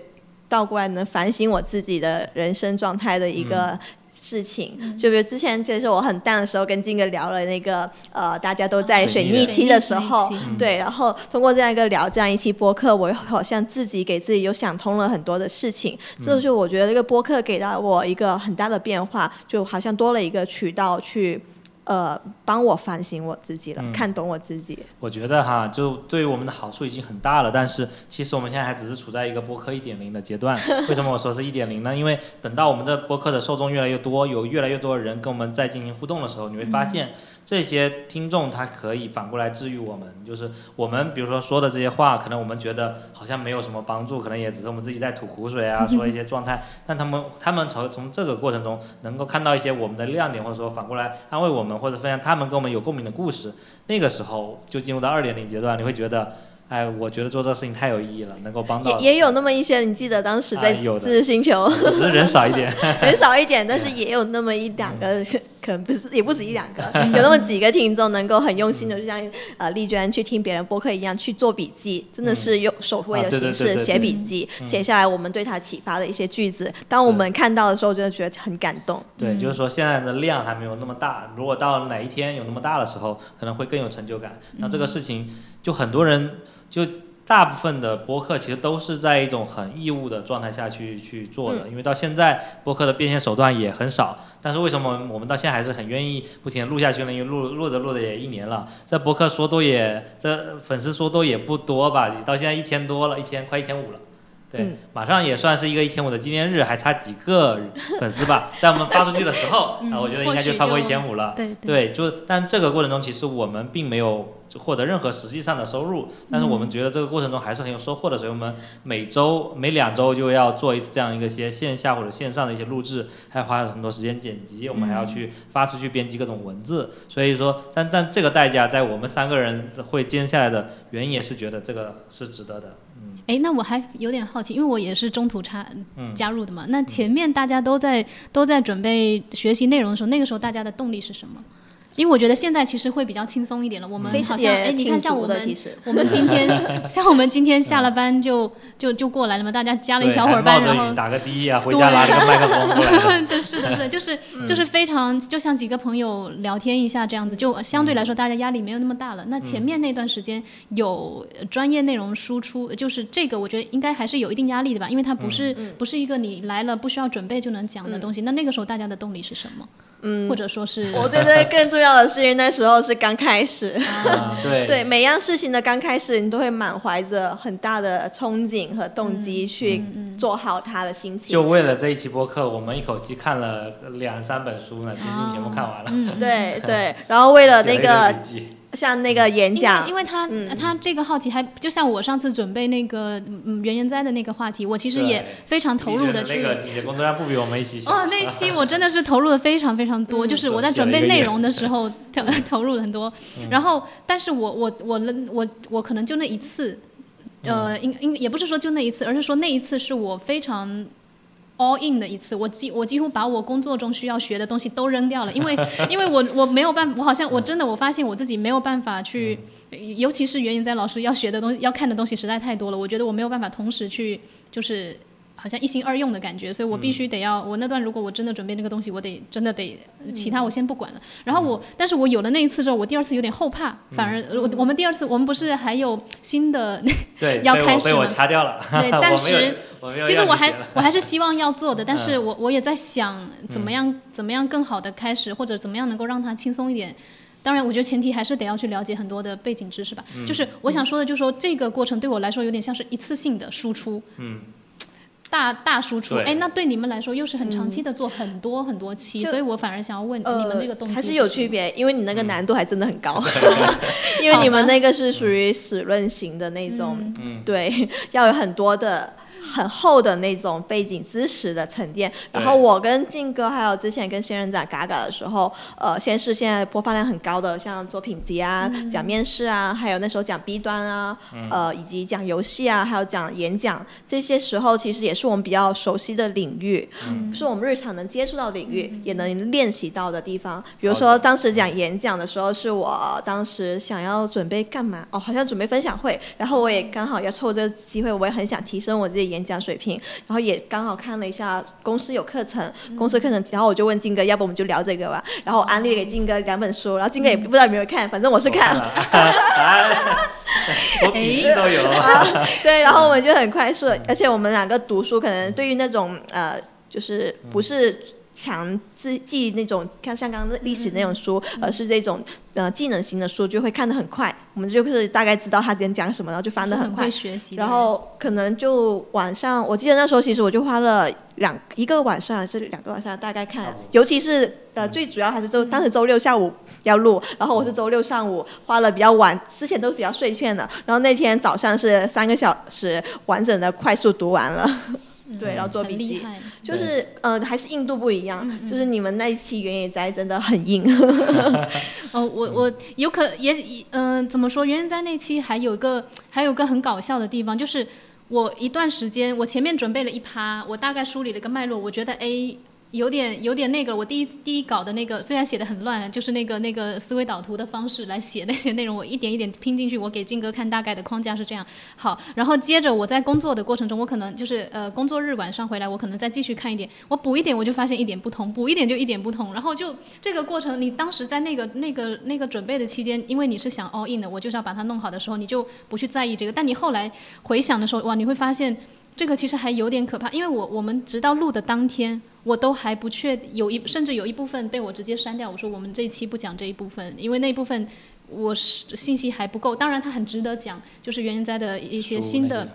倒过来能反省我自己的人生状态的一个事情。就比如之前就是我很淡的时候，跟金哥聊了那个呃，大家都在水逆期的时候，对，然后通过这样一个聊这样一期播客，我好像自己给自己又想通了很多的事情。这就是我觉得这个播客给到我一个很大的变化，就好像多了一个渠道去。呃，帮我反省我自己了，嗯看懂我自己。我觉得哈，就对于我们的好处已经很大了，但是其实我们现在还只是处在一个播客一点零的阶段。为什么我说是一点零呢？因为等到我们的播客的受众越来越多，有越来越多的人跟我们在进行互动的时候，你会发现这些听众他可以反过来治愈我们。就是我们比如说说的这些话，可能我们觉得好像没有什么帮助，可能也只是我们自己在吐苦水啊，说一些状态。但他们他们从从这个过程中能够看到一些我们的亮点，或者说反过来安慰我们，或者分享他们跟我们有共鸣的故事。那个时候就进入到二点零阶段，你会觉得，哎，我觉得做这个事情太有意义了，能够帮到也也有那么一些，你记得当时在知识星球只是人少一点。人少一点，但是也有那么一两个，可能不是也不止一两个，有那么几个听众能够很用心的，就像呃丽娟去听别人播客一样去做笔记，真的是用手绘的形式写笔记，写下来我们对他启发的一些句子。当我们看到的时候，真的觉得很感动。对，就是说现在的量还没有那么大，如果到哪一天有那么大的时候，可能会更有成就感。那这个事情，就很多人就。大部分的播客其实都是在一种很义务的状态下去去做的，因为到现在播客的变现手段也很少。但是为什么我们到现在还是很愿意不停的录下去呢？因为录录着录着也一年了，这播客说多也这粉丝说多也不多吧，到现在一千多了，一千快一千五了。对，嗯马上也算是一个一千五的纪念日，还差几个粉丝吧，在我们发出去的时候，啊，我觉得应该就超过一千五了。对对，就但这个过程中，其实我们并没有获得任何实际上的收入，但是我们觉得这个过程中还是很有收获的，所以我们每周每两周就要做一次这样一个些线下或者线上的一些录制，还要花很多时间剪辑，我们还要去发出去编辑各种文字，所以说，但但这个代价在我们三个人会接下来的原因也是觉得这个是值得的。嗯，哎，那我还有点好奇，因为我也是中途插嗯加入的嘛。那前面大家都在都在准备学习内容的时候，那个时候大家的动力是什么？因为我觉得现在其实会比较轻松一点了。我们好像哎，你看像我们。我们今天 像我们今天下了班就就就过来了嘛，大家加了一小会儿班，然后打个的啊，回家拿了个麦克风 是的，是的，就是就是非常，就像几个朋友聊天一下这样子，就相对来说大家压力没有那么大了。那前面那段时间有呃专业内容输出，就是这个我觉得应该还是有一定压力的吧，因为它不是不是一个你来了不需要准备就能讲的东西。那那个时候大家的动力是什么？嗯，或者说是我觉得更重要的是，因为那时候是刚开始，啊，对。对每样事情的刚开始，你都会满怀着很大的憧憬和动机去做好它的心情。就为了这一期播客，我们一口气看了两三本书呢，接近全部看完了。对对，然后为了那个像那个演因为讲因，为他、嗯他这个好奇还就像我上次准备那个嗯原研哉的那个话题，我其实也非常投入的去。你觉得那个你的工作量不比我们一起小。哦，那一期我真的是 投入的非常非常多，就是我在准备内容的时候 投投入了很多。然后，但是我我我我我可能就那一次，呃，应应也不是说就那一次，而是说那一次是我非常。All in 的一次，我几我几乎把我工作中需要学的东西都扔掉了，因为因为我我没有办法，我好像我真的我发现我自己没有办法去，尤其是袁云在老师要学的东西要看的东西实在太多了，我觉得我没有办法同时去就是好像一心二用的感觉，所以我必须得要我那段如果我真的准备那个东西，我得真的得其他我先不管了。然后我，但是我有了那一次之后，我第二次有点后怕，反而我我们第二次我们不是还有新的对，要开始了掐掉了。对 暂时其实我还我还是希望要做的，但是嗯我我也在想怎么样怎么样更好的开始，或者怎么样能够让它轻松一点。当然，我觉得前提还是得要去了解很多的背景知识吧。就是我想说的，就是说这个过程对我来说有点像是一次性的输出。嗯。大大输出，对。哎，那对你们来说又是很长期的做很多很多期，所以我反而想要问你们这个动机呃还是有区别，因为你那个难度还真的很高，因为你们那个是属于史论型的那种，嗯。对，要有很多的。很厚的那种背景知识的沉淀，然后我跟靖哥还有之前跟仙人掌嘎嘎的时候，呃，先是现在播放量很高的，像作品集啊、讲面试啊，还有那时候讲 B 端啊，呃，以及讲游戏啊，还有讲演讲，这些时候其实也是我们比较熟悉的领域，是我们日常能接触到的领域，也能练习到的地方。比如说当时讲演讲的时候，是我当时想要准备干嘛？哦，好像准备分享会，然后我也刚好要凑这个机会，我也很想提升我自己演讲水平，然后也刚好看了一下公司有课程，公司课程，然后我就问金哥，要不我们就聊这个吧，然后我安利给金哥两本书，然后金哥也不知道有没有看，反正我是看了。了 我笔记都有。啊，对，然后我们就很快速，而且我们两个读书可能对于那种呃，就是不是强记记那种，看像刚刚历史那种书，而是这种呃技能型的书，就会看得很快。我们就是大概知道他今天讲什么，然后就翻得快很会。学习。然后可能就晚上，我记得那时候其实我就花了两一个晚上还是两个晚上，大概看尤其是呃最主要还是周当时周六下午要录，然后我是周六上午花了比较晚，之前都是比较睡欠的，然后那天早上是三个小时完整的快速读完了，对，然后做很笔记。就是呃，还是硬度不一样，就是你们那一期原野斋真的很硬，哦，我我有可也嗯、怎么说？原野哉那期还有个还有个很搞笑的地方，就是我一段时间我前面准备了一趴，我大概梳理了一个脉络，我觉得 A 有点有点那个，我第一第一稿的那个虽然写的很乱，就是那个那个思维导图的方式来写那些内容，我一点一点拼进去，我给金哥看大概的框架是这样。好，然后接着我在工作的过程中，我可能就是呃工作日晚上回来，我可能再继续看一点，我补一点，我就发现一点不同，补一点就一点不同，然后就这个过程，你当时在那个那个那个准备的期间，因为你是想 all in 的，我就是要把它弄好的时候，你就不去在意这个，但你后来回想的时候，哇，你会发现这个其实还有点可怕，因为我我们直到录的当天。我都还不确有一甚至有一部分被我直接删掉，我说我们这一期不讲这一部分，因为那部分我是信息还不够。当然它很值得讲，就是原研哉的一些新的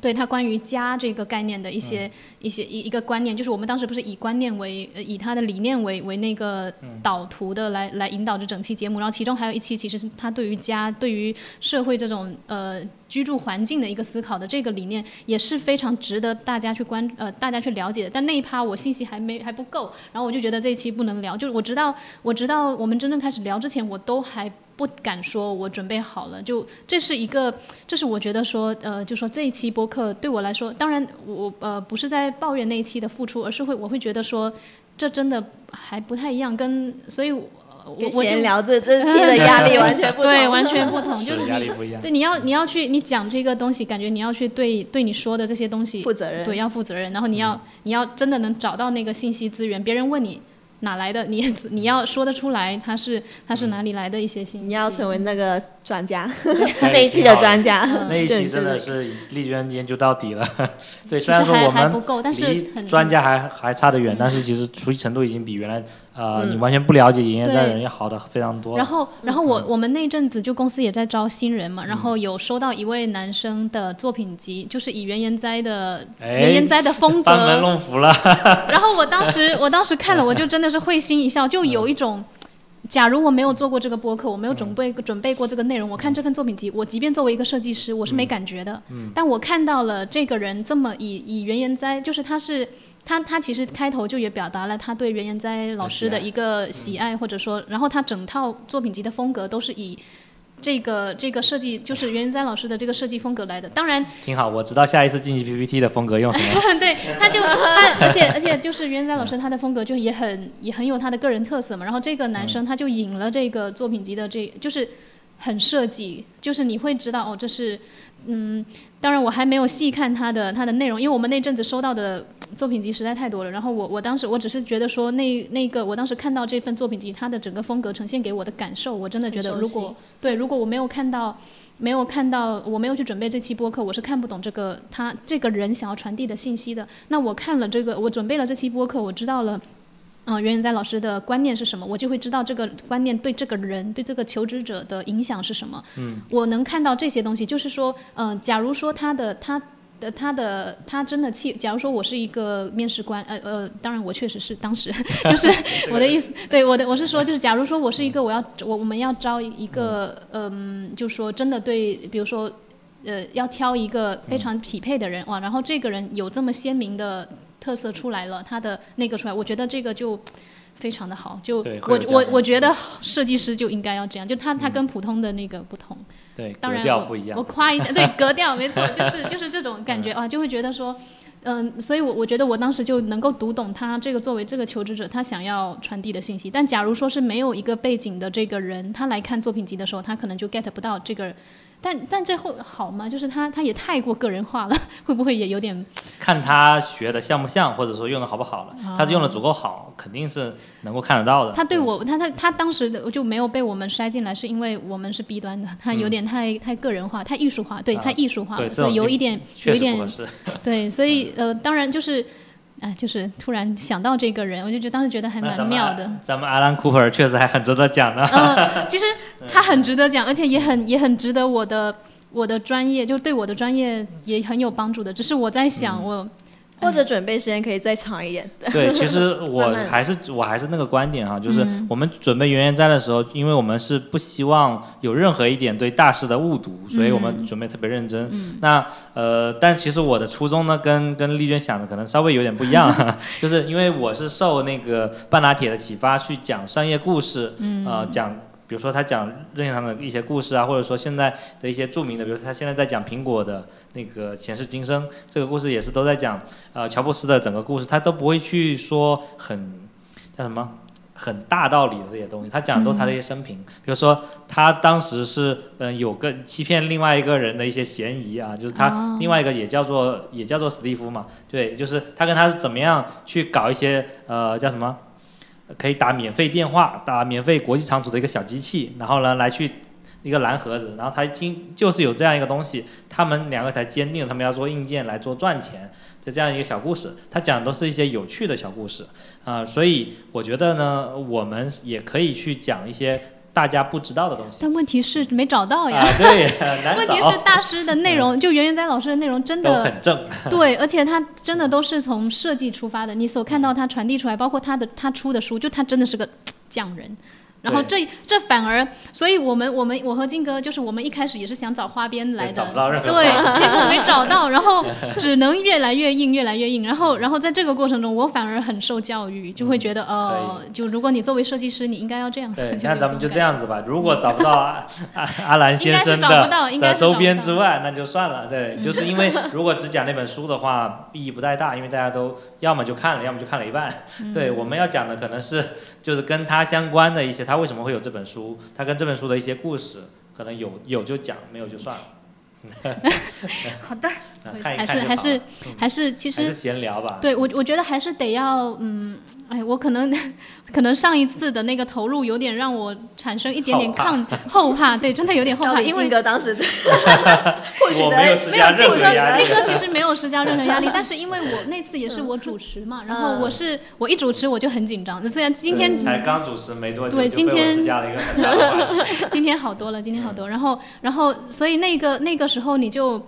对它关于家这个概念的一些、一些一一个观念，就是我们当时不是以观念为呃以它的理念为为那个导图的来来引导着整期节目，然后其中还有一期其实是他对于家对于社会这种呃居住环境的一个思考的这个理念也是非常值得大家去关呃大家去了解的，但那一趴我信息还没还不够，然后我就觉得这一期不能聊，就是我直到我直到我们真正开始聊之前，我都还。不敢说，我准备好了。就这是一个，这是我觉得说，呃，就说这一期播客对我来说，当然我呃不是在抱怨那一期的付出，而是会我会觉得说，这真的还不太一样，跟所以我我跟我就闲聊这这期的压力 完全不同。对完全不同，就你压力不一样。对你要你要去你讲这个东西，感觉你要去对对你说的这些东西负责任对，要负责任，然后你要、你要真的能找到那个信息资源，别人问你。哪来的？你你要说得出来，它是它是哪里来的一些信息？你要成为那个专家，哎那一期的专家。嗯那一期真的对是丽娟研究到底了。对，其虽然实还还说我们不够，但是专家还还差得远，但是其实熟悉程度已经比原来呃嗯你完全不了解研研哉的人要好的非常多。然后，然后我我们那阵子就公司也在招新人嘛，嗯然后有收到一位男生的作品集，就是以原研哉的哎原研哉的风格班门格，弄斧了。然后我当时我当时看了，我就真的是会心一笑，就有一种。假如我没有做过这个播客，我没有准备准备过这个内容，我看这份作品集，我即便作为一个设计师，我是没感觉的。但我看到了这个人这么以以原研哉，就是他是他他其实开头就也表达了他对原研哉老师的一个喜爱，或者说，然后他整套作品集的风格都是以这个这个设计，就是袁云山老师的这个设计风格来的。当然，挺好，我知道下一次晋级 PPT 的风格用什么。对，他就他，而且而且就是袁哉老师他的风格就也很也很有他的个人特色嘛。然后这个男生他就引了这个作品集的这，就是很设计，就是你会知道哦，这是嗯，当然我还没有细看他的他的内容，因为我们那阵子收到的作品集实在太多了。然后我我当时我只是觉得说那那个我当时看到这份作品集，它的整个风格呈现给我的感受，我真的觉得如果对如果我没有看到。没有看到，我没有去准备这期播客，我是看不懂这个他这个人想要传递的信息的。那我看了这个，我准备了这期播客，我知道了嗯，袁远在老师的观念是什么，我就会知道这个观念对这个人、对这个求职者的影响是什么。嗯，我能看到这些东西，就是说，嗯、假如说他的他的他的他真的气，假如说我是一个面试官，呃呃，当然我确实是当时 就是我的意思，对我的我是说，就是假如说我是一个我要我我们要招一个嗯，就说真的对，比如说。呃，要挑一个非常匹配的人哇，然后这个人有这么鲜明的特色出来了，他的那个出来，我觉得这个就非常的好。就我我我觉得设计师就应该要这样，就他他跟普通的那个不同。对，当然格调我不一样我。夸一下，对 格调没错，就是就是这种感觉啊，就会觉得说。嗯，所以我，我觉得我当时就能够读懂他这个作为这个求职者他想要传递的信息。但假如说是没有一个背景的这个人，他来看作品集的时候，他可能就 get 不到这个。但但这会好吗？就是他他也太过个人化了，会不会也有点？看他学的像不像，或者说用的好不好了。他用的足够好，肯定是能够看得到的。他对我，他他他当时的就没有被我们筛进来，是因为我们是 B 端的，他有点太、太个人化，太艺术化，对，啊太艺术化所以有一点有一点。对，所以呃，当然就是，哎，就是突然想到这个人，我就觉得当时觉得还蛮妙的。咱们阿兰·库珀尔确实还很值得讲呢。嗯，其实 他很值得讲，而且也很也很值得我的我的专业，就对我的专业也很有帮助的。只是我在想，我或者准备时间可以再长一点。对，其实 我还是我还是那个观点哈，就是嗯我们准备原研哉的时候，因为我们是不希望有任何一点对大师的误读，所以我们嗯准备特别认真。那呃，但其实我的初衷呢，跟跟丽娟想的可能稍微有点不一样，就是因为我是受那个半拿铁的启发去讲商业故事，嗯呃，讲。比如说他讲任天堂的一些故事啊，或者说现在的一些著名的，比如说他现在在讲苹果的那个前世今生这个故事，也是都在讲呃乔布斯的整个故事，他都不会去说很叫什么？很大道理的这些东西，他讲的都他的一些生平，比如说他当时是嗯、呃有个欺骗另外一个人的一些嫌疑啊，就是他哦。另外一个也叫做也叫做史蒂夫嘛，对，就是他跟他是怎么样去搞一些呃叫什么。可以打免费电话、打免费国际长途的一个小机器，然后呢来去一个蓝盒子，然后他听就是有这样一个东西，他们两个才坚定他们要做硬件来做赚钱，就这样一个小故事。他讲的都是一些有趣的小故事啊、所以我觉得呢，我们也可以去讲一些大家不知道的东西但问题是没找到呀。啊，对，难问题是大师的内容，就袁元哉老师的内容真的都很正，对，而且他真的都是从设计出发的。你所看到他传递出来，包括他的他出的书，就他真的是个匠人。然后这这反而，所以我们我们我和金哥就是我们一开始也是想找花边来的，找不到任何对，结果没找到，然后只能越来越硬，越来越硬。然后然后在这个过程中，我反而很受教育，就会觉得哦、就如果你作为设计师，你应该要这样。对，就那咱们就这样子吧。如果找不到阿 兰先生找不到应该的周边之外，那就算了。对，就是因为如果只讲那本书的话，意义不太大，因为大家都要么就看了，要么就看了一半。嗯对，我们要讲的可能是就是跟他相关的一些，他为什么会有这本书，他跟这本书的一些故事，可能有有就讲，没有就算了。好的，还是还是还是其实闲聊吧。对我，我觉得还是得要，嗯，哎，我可能可能上一次的那个投入有点让我产生一点点抗后怕，对，真的有点后怕，因为哥当时 没有施加任没有金哥何压力金。哥其实没有施加任何压力，但是因为我那次也是我主持嘛，然后我是我一主持我就很紧张，虽然今天才刚主持没多久，对今天加了一个很大的。今天好多了，今天好多。然后，然后，所以那个那个时候你就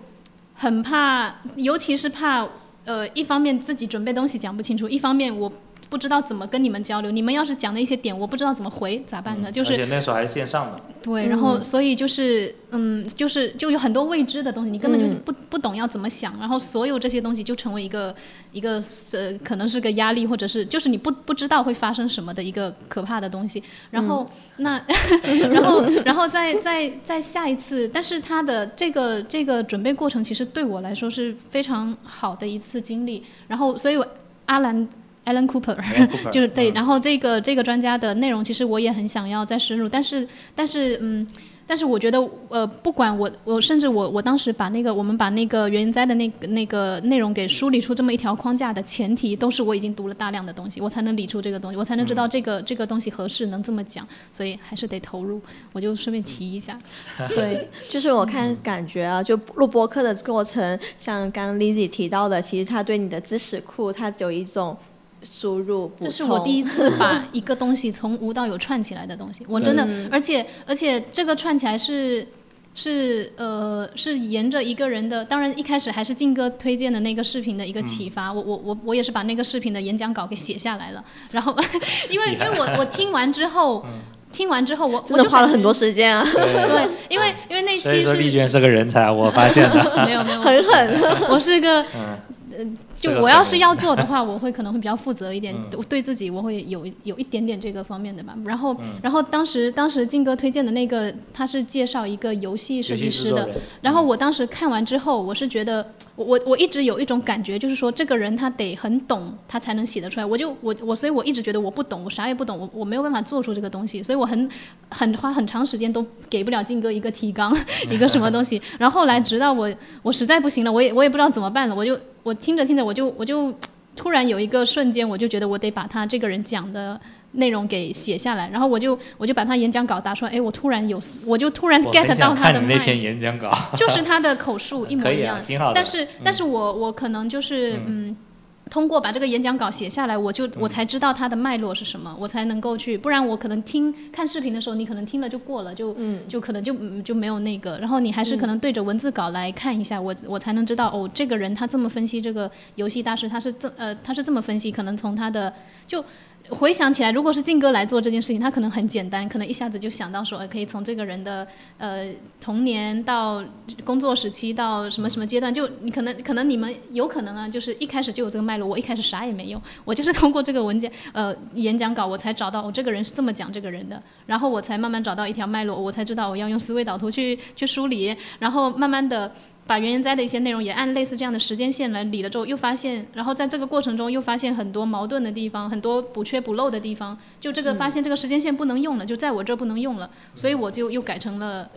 很怕，尤其是怕，呃，一方面自己准备东西讲不清楚，一方面我不知道怎么跟你们交流。你们要是讲的一些点，我不知道怎么回，咋办呢？就是而是且那时候还是线上的。对，然后所以就是，嗯，就是就有很多未知的东西，你根本就是不、不懂要怎么想，然后所有这些东西就成为一个一个呃，可能是个压力，或者是就是你不不知道会发生什么的一个可怕的东西。然后、那，然后然后再再再下一次，但是他的这个这个准备过程其实对我来说是非常好的一次经历。然后所以我阿兰。Alan Cooper，就是对，嗯。然后这个这个专家的内容，其实我也很想要再深入，但是但是嗯，但是我觉得呃，不管我我甚至我我当时把那个我们把那个原灾的那个那个内容给梳理出这么一条框架的前提，都是我已经读了大量的东西，我才能理出这个东西，我才能知道这个、这个东西合适能这么讲，所以还是得投入。我就顺便提一下，对，就是我看感觉啊，就录播课的过程，像刚刚 Lizzy 提到的，其实他对你的知识库，他有一种输入补充。这是我第一次 把一个东西从无到有串起来的东西，我真的，而且而且这个串起来是是呃是沿着一个人的，当然一开始还是静哥推荐的那个视频的一个启发，我我我我也是把那个视频的演讲稿给写下来了，然后因为因为我我听完之后。听完之后，我真的花了很多时间啊。对，因为因为那期是丽娟是个人才，我发现了。没有没有，很狠。我是个。就我要是要做的话，我会可能会比较负责一点，我对自己我会有有一点点这个方面的吧。然后，然后当时当时静哥推荐的那个，他是介绍一个游戏设计师的。然后我当时看完之后，我是觉得我我我一直有一种感觉，就是说这个人他得很懂，他才能写得出来。我就我我所以我一直觉得我不懂，我啥也不懂，我我没有办法做出这个东西，所以我很很花很长时间都给不了静哥一个提纲，一个什么东西。然后后来直到我我实在不行了，我也我也不知道怎么办了，我就。我听着听着，我就我就突然有一个瞬间，我就觉得我得把他这个人讲的内容给写下来，然后我就我就把他演讲稿打出来，哎，我突然有，我就突然 get 到他的那篇演讲稿，就是他的口述一模一样，挺好的。但是但是我我可能就是嗯。通过把这个演讲稿写下来，我就我才知道它的脉络是什么，我才能够去，不然我可能听看视频的时候，你可能听了就过了，就就可能就就没有那个，然后你还是可能对着文字稿来看一下，我我才能知道哦，这个人他这么分析这个游戏大师，他是这呃他是这么分析，可能从他的就。回想起来，如果是静哥来做这件事情，他可能很简单，可能一下子就想到说，可以从这个人的呃童年到工作时期到什么什么阶段，就你可能可能你们有可能啊，就是一开始就有这个脉络。我一开始啥也没有，我就是通过这个文件呃演讲稿，我才找到我这个人是这么讲这个人的，然后我才慢慢找到一条脉络，我才知道我要用思维导图去去梳理，然后慢慢的。把原研哉的一些内容也按类似这样的时间线来理了之后，又发现，然后在这个过程中又发现很多矛盾的地方，很多补缺补漏的地方。就这个发现这个时间线不能用了，就在我这不能用了，所以我就又改成了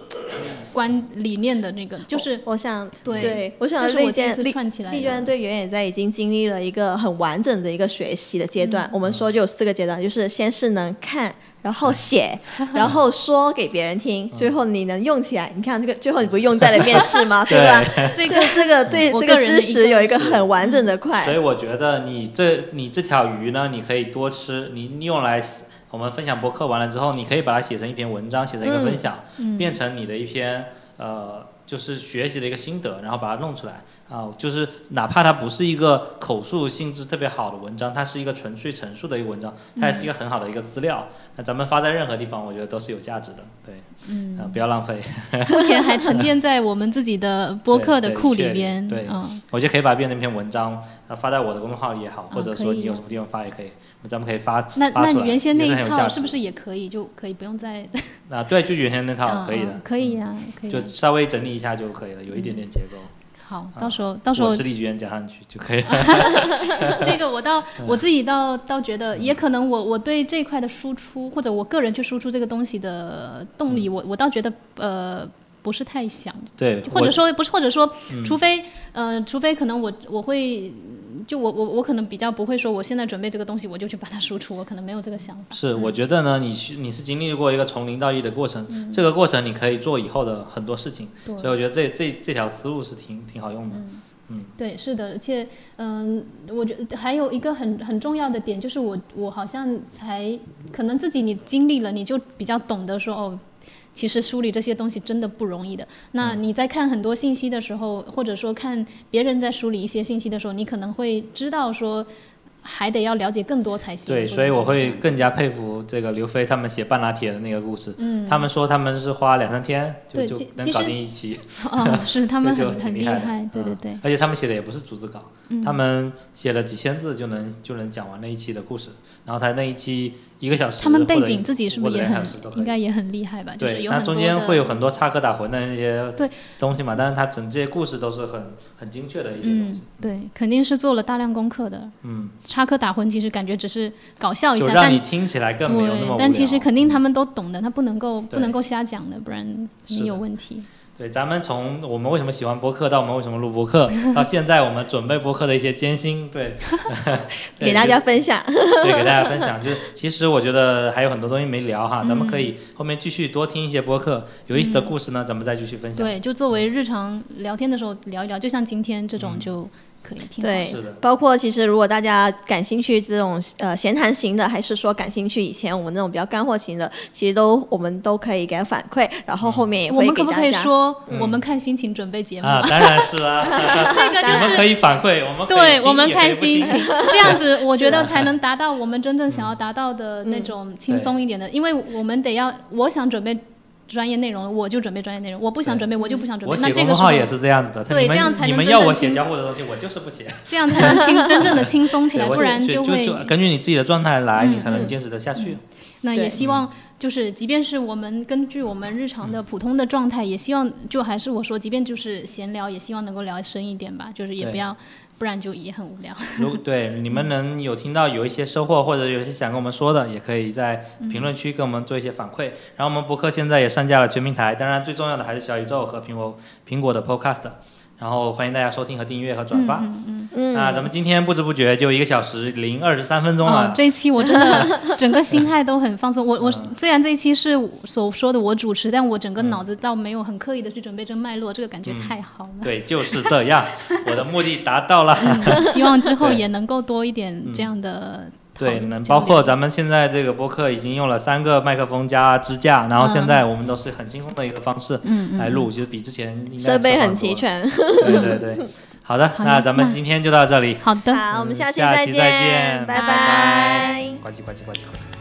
观理念的那个，就是我想对，我想丽娟丽娟对原研哉已经经历了一个很完整的一个学习的阶段。我们说就有四个阶段，就是先是能看。然后写，然后说给别人听，最后你能用起来。你看这个，最后你不用在了面试吗？对吧？这个这个对这个知识有一个很完整的块。所以我觉得你这你这条鱼呢，你可以多吃。你用来我们分享博客完了之后，你可以把它写成一篇文章，写成一个分享，变成你的一篇呃，就是学习的一个心得，然后把它弄出来。啊，就是哪怕它不是一个口述性质特别好的文章，它是一个纯粹陈述的一个文章，它也是一个很好的一个资料。那咱们发在任何地方，我觉得都是有价值的。对，嗯，不要浪费。目前还沉淀在我们自己的 播客的库里边。对，嗯我觉得可以把它变成一篇文章，发在我的公众号也好，或者说你有什么地方发也可以，咱们可以发那那原先那一套是不是也可以？就可以不用再。啊，对，就原先那套可以的。可以呀，可以。就稍微整理一下就可以了，有一点点结构。好，到时候到时候我实力加上去就可以了。这个我倒我自己倒倒觉得，也可能我我对这块的输出或者我个人去输出这个东西的动力，我我倒觉得呃不是太想。对，或者说不是，或者说除非呃除非可能我我会。就我我我可能比较不会说，我现在准备这个东西，我就去把它输出，我可能没有这个想法。是，我觉得呢，你去你是经历过一个从零到一的过程，这个过程你可以做以后的很多事情，所以我觉得这这这条思路是挺挺好用的。嗯，对，是的，而且嗯，我觉得还有一个很很重要的点，就是我我好像才可能自己你经历了，你就比较懂得说哦。其实梳理这些东西真的不容易的。那你在看很多信息的时候，或者说看别人在梳理一些信息的时候，你可能会知道说。还得要了解更多才行。对，所以我会更加佩服这个刘飞他们写半拉铁的那个故事。嗯。他们说他们是花两三天就就能搞定一期。哦，是 他们很很厉害，对对对。而且他们写的也不是逐字稿，他们写了几千字就能就能讲完那一期的故事。然后他那一期一个小时。他们背景自己是不是也很应该也很厉害吧？对，他中间会有很多插科打诨的那些东西嘛，但是他整这些故事都是很很精确的一些东西。对，肯定是做了大量功课的。嗯。插科打诨其实感觉只是搞笑一下，但听起来更没有那么但其实肯定他们都懂的，他不能够不能够瞎讲的，不然你有问题。对，咱们从我们为什么喜欢播客，到我们为什么录播客，到现在我们准备播客的一些艰辛，对，给大家分享。对，给大家分享，就是其实我觉得还有很多东西没聊哈，咱们可以后面继续多听一些播客，有意思的故事呢，咱们再继续分享。对，就作为日常聊天的时候聊一聊，就像今天这种就。可以听。对，包括其实如果大家感兴趣这种呃闲谈型的，还是说感兴趣以前我们那种比较干货型的，其实都我们都可以给他反馈，然后后面也我们可不可以。说，我们看心情准备节目？啊，当然是啦、这个就是可以反馈，我们对我们看心情，这样子我觉得才能达到我们真正想要达到的那种轻松一点的，因为我们得要，我想准备专业内容，我就准备专业内容；我不想准备，我就不想准备。那这个号也是这样子的，对这样才能你们要我写真正轻交互的东西，我就是不写。这样才能轻 真正的轻松起来，不然就会根据你自己的状态来，嗯你才能嗯坚持得下去。那也希望就是，即便是我们根据我们日常的普通的状态，也希望就还是我说，即便就是闲聊，也希望能够聊深一点吧，就是也不要，不然就也很无聊。如对你们能有听到有一些收获，或者有一些想跟我们说的，也可以在评论区跟我们做一些反馈。然后我们博客现在也上架了全平台，当然最重要的还是小宇宙和苹果苹果的 Podcast。然后欢迎大家收听和订阅和转发。嗯嗯嗯，那咱们今天不知不觉就一个小时零二十三分钟哦了，。这一期我真的 整个心态都很放松。我我虽然这一期是所说的我主持，但我整个脑子倒没有很刻意的去准备这个脉络，这个感觉太好了。对，就是这样，我的目的达到了。希望之后也能够多一点这样的讨对，能包括咱们现在这个播客已经用了三个麦克风加支架，然后现在我们都是很轻松的一个方式嗯嗯来录，就是比之前应该设备很齐全。对对对，好的，好的那咱们今天就到这里，好的，好，我们下期再见。拜拜。拜。呱唧呱唧呱唧呱唧。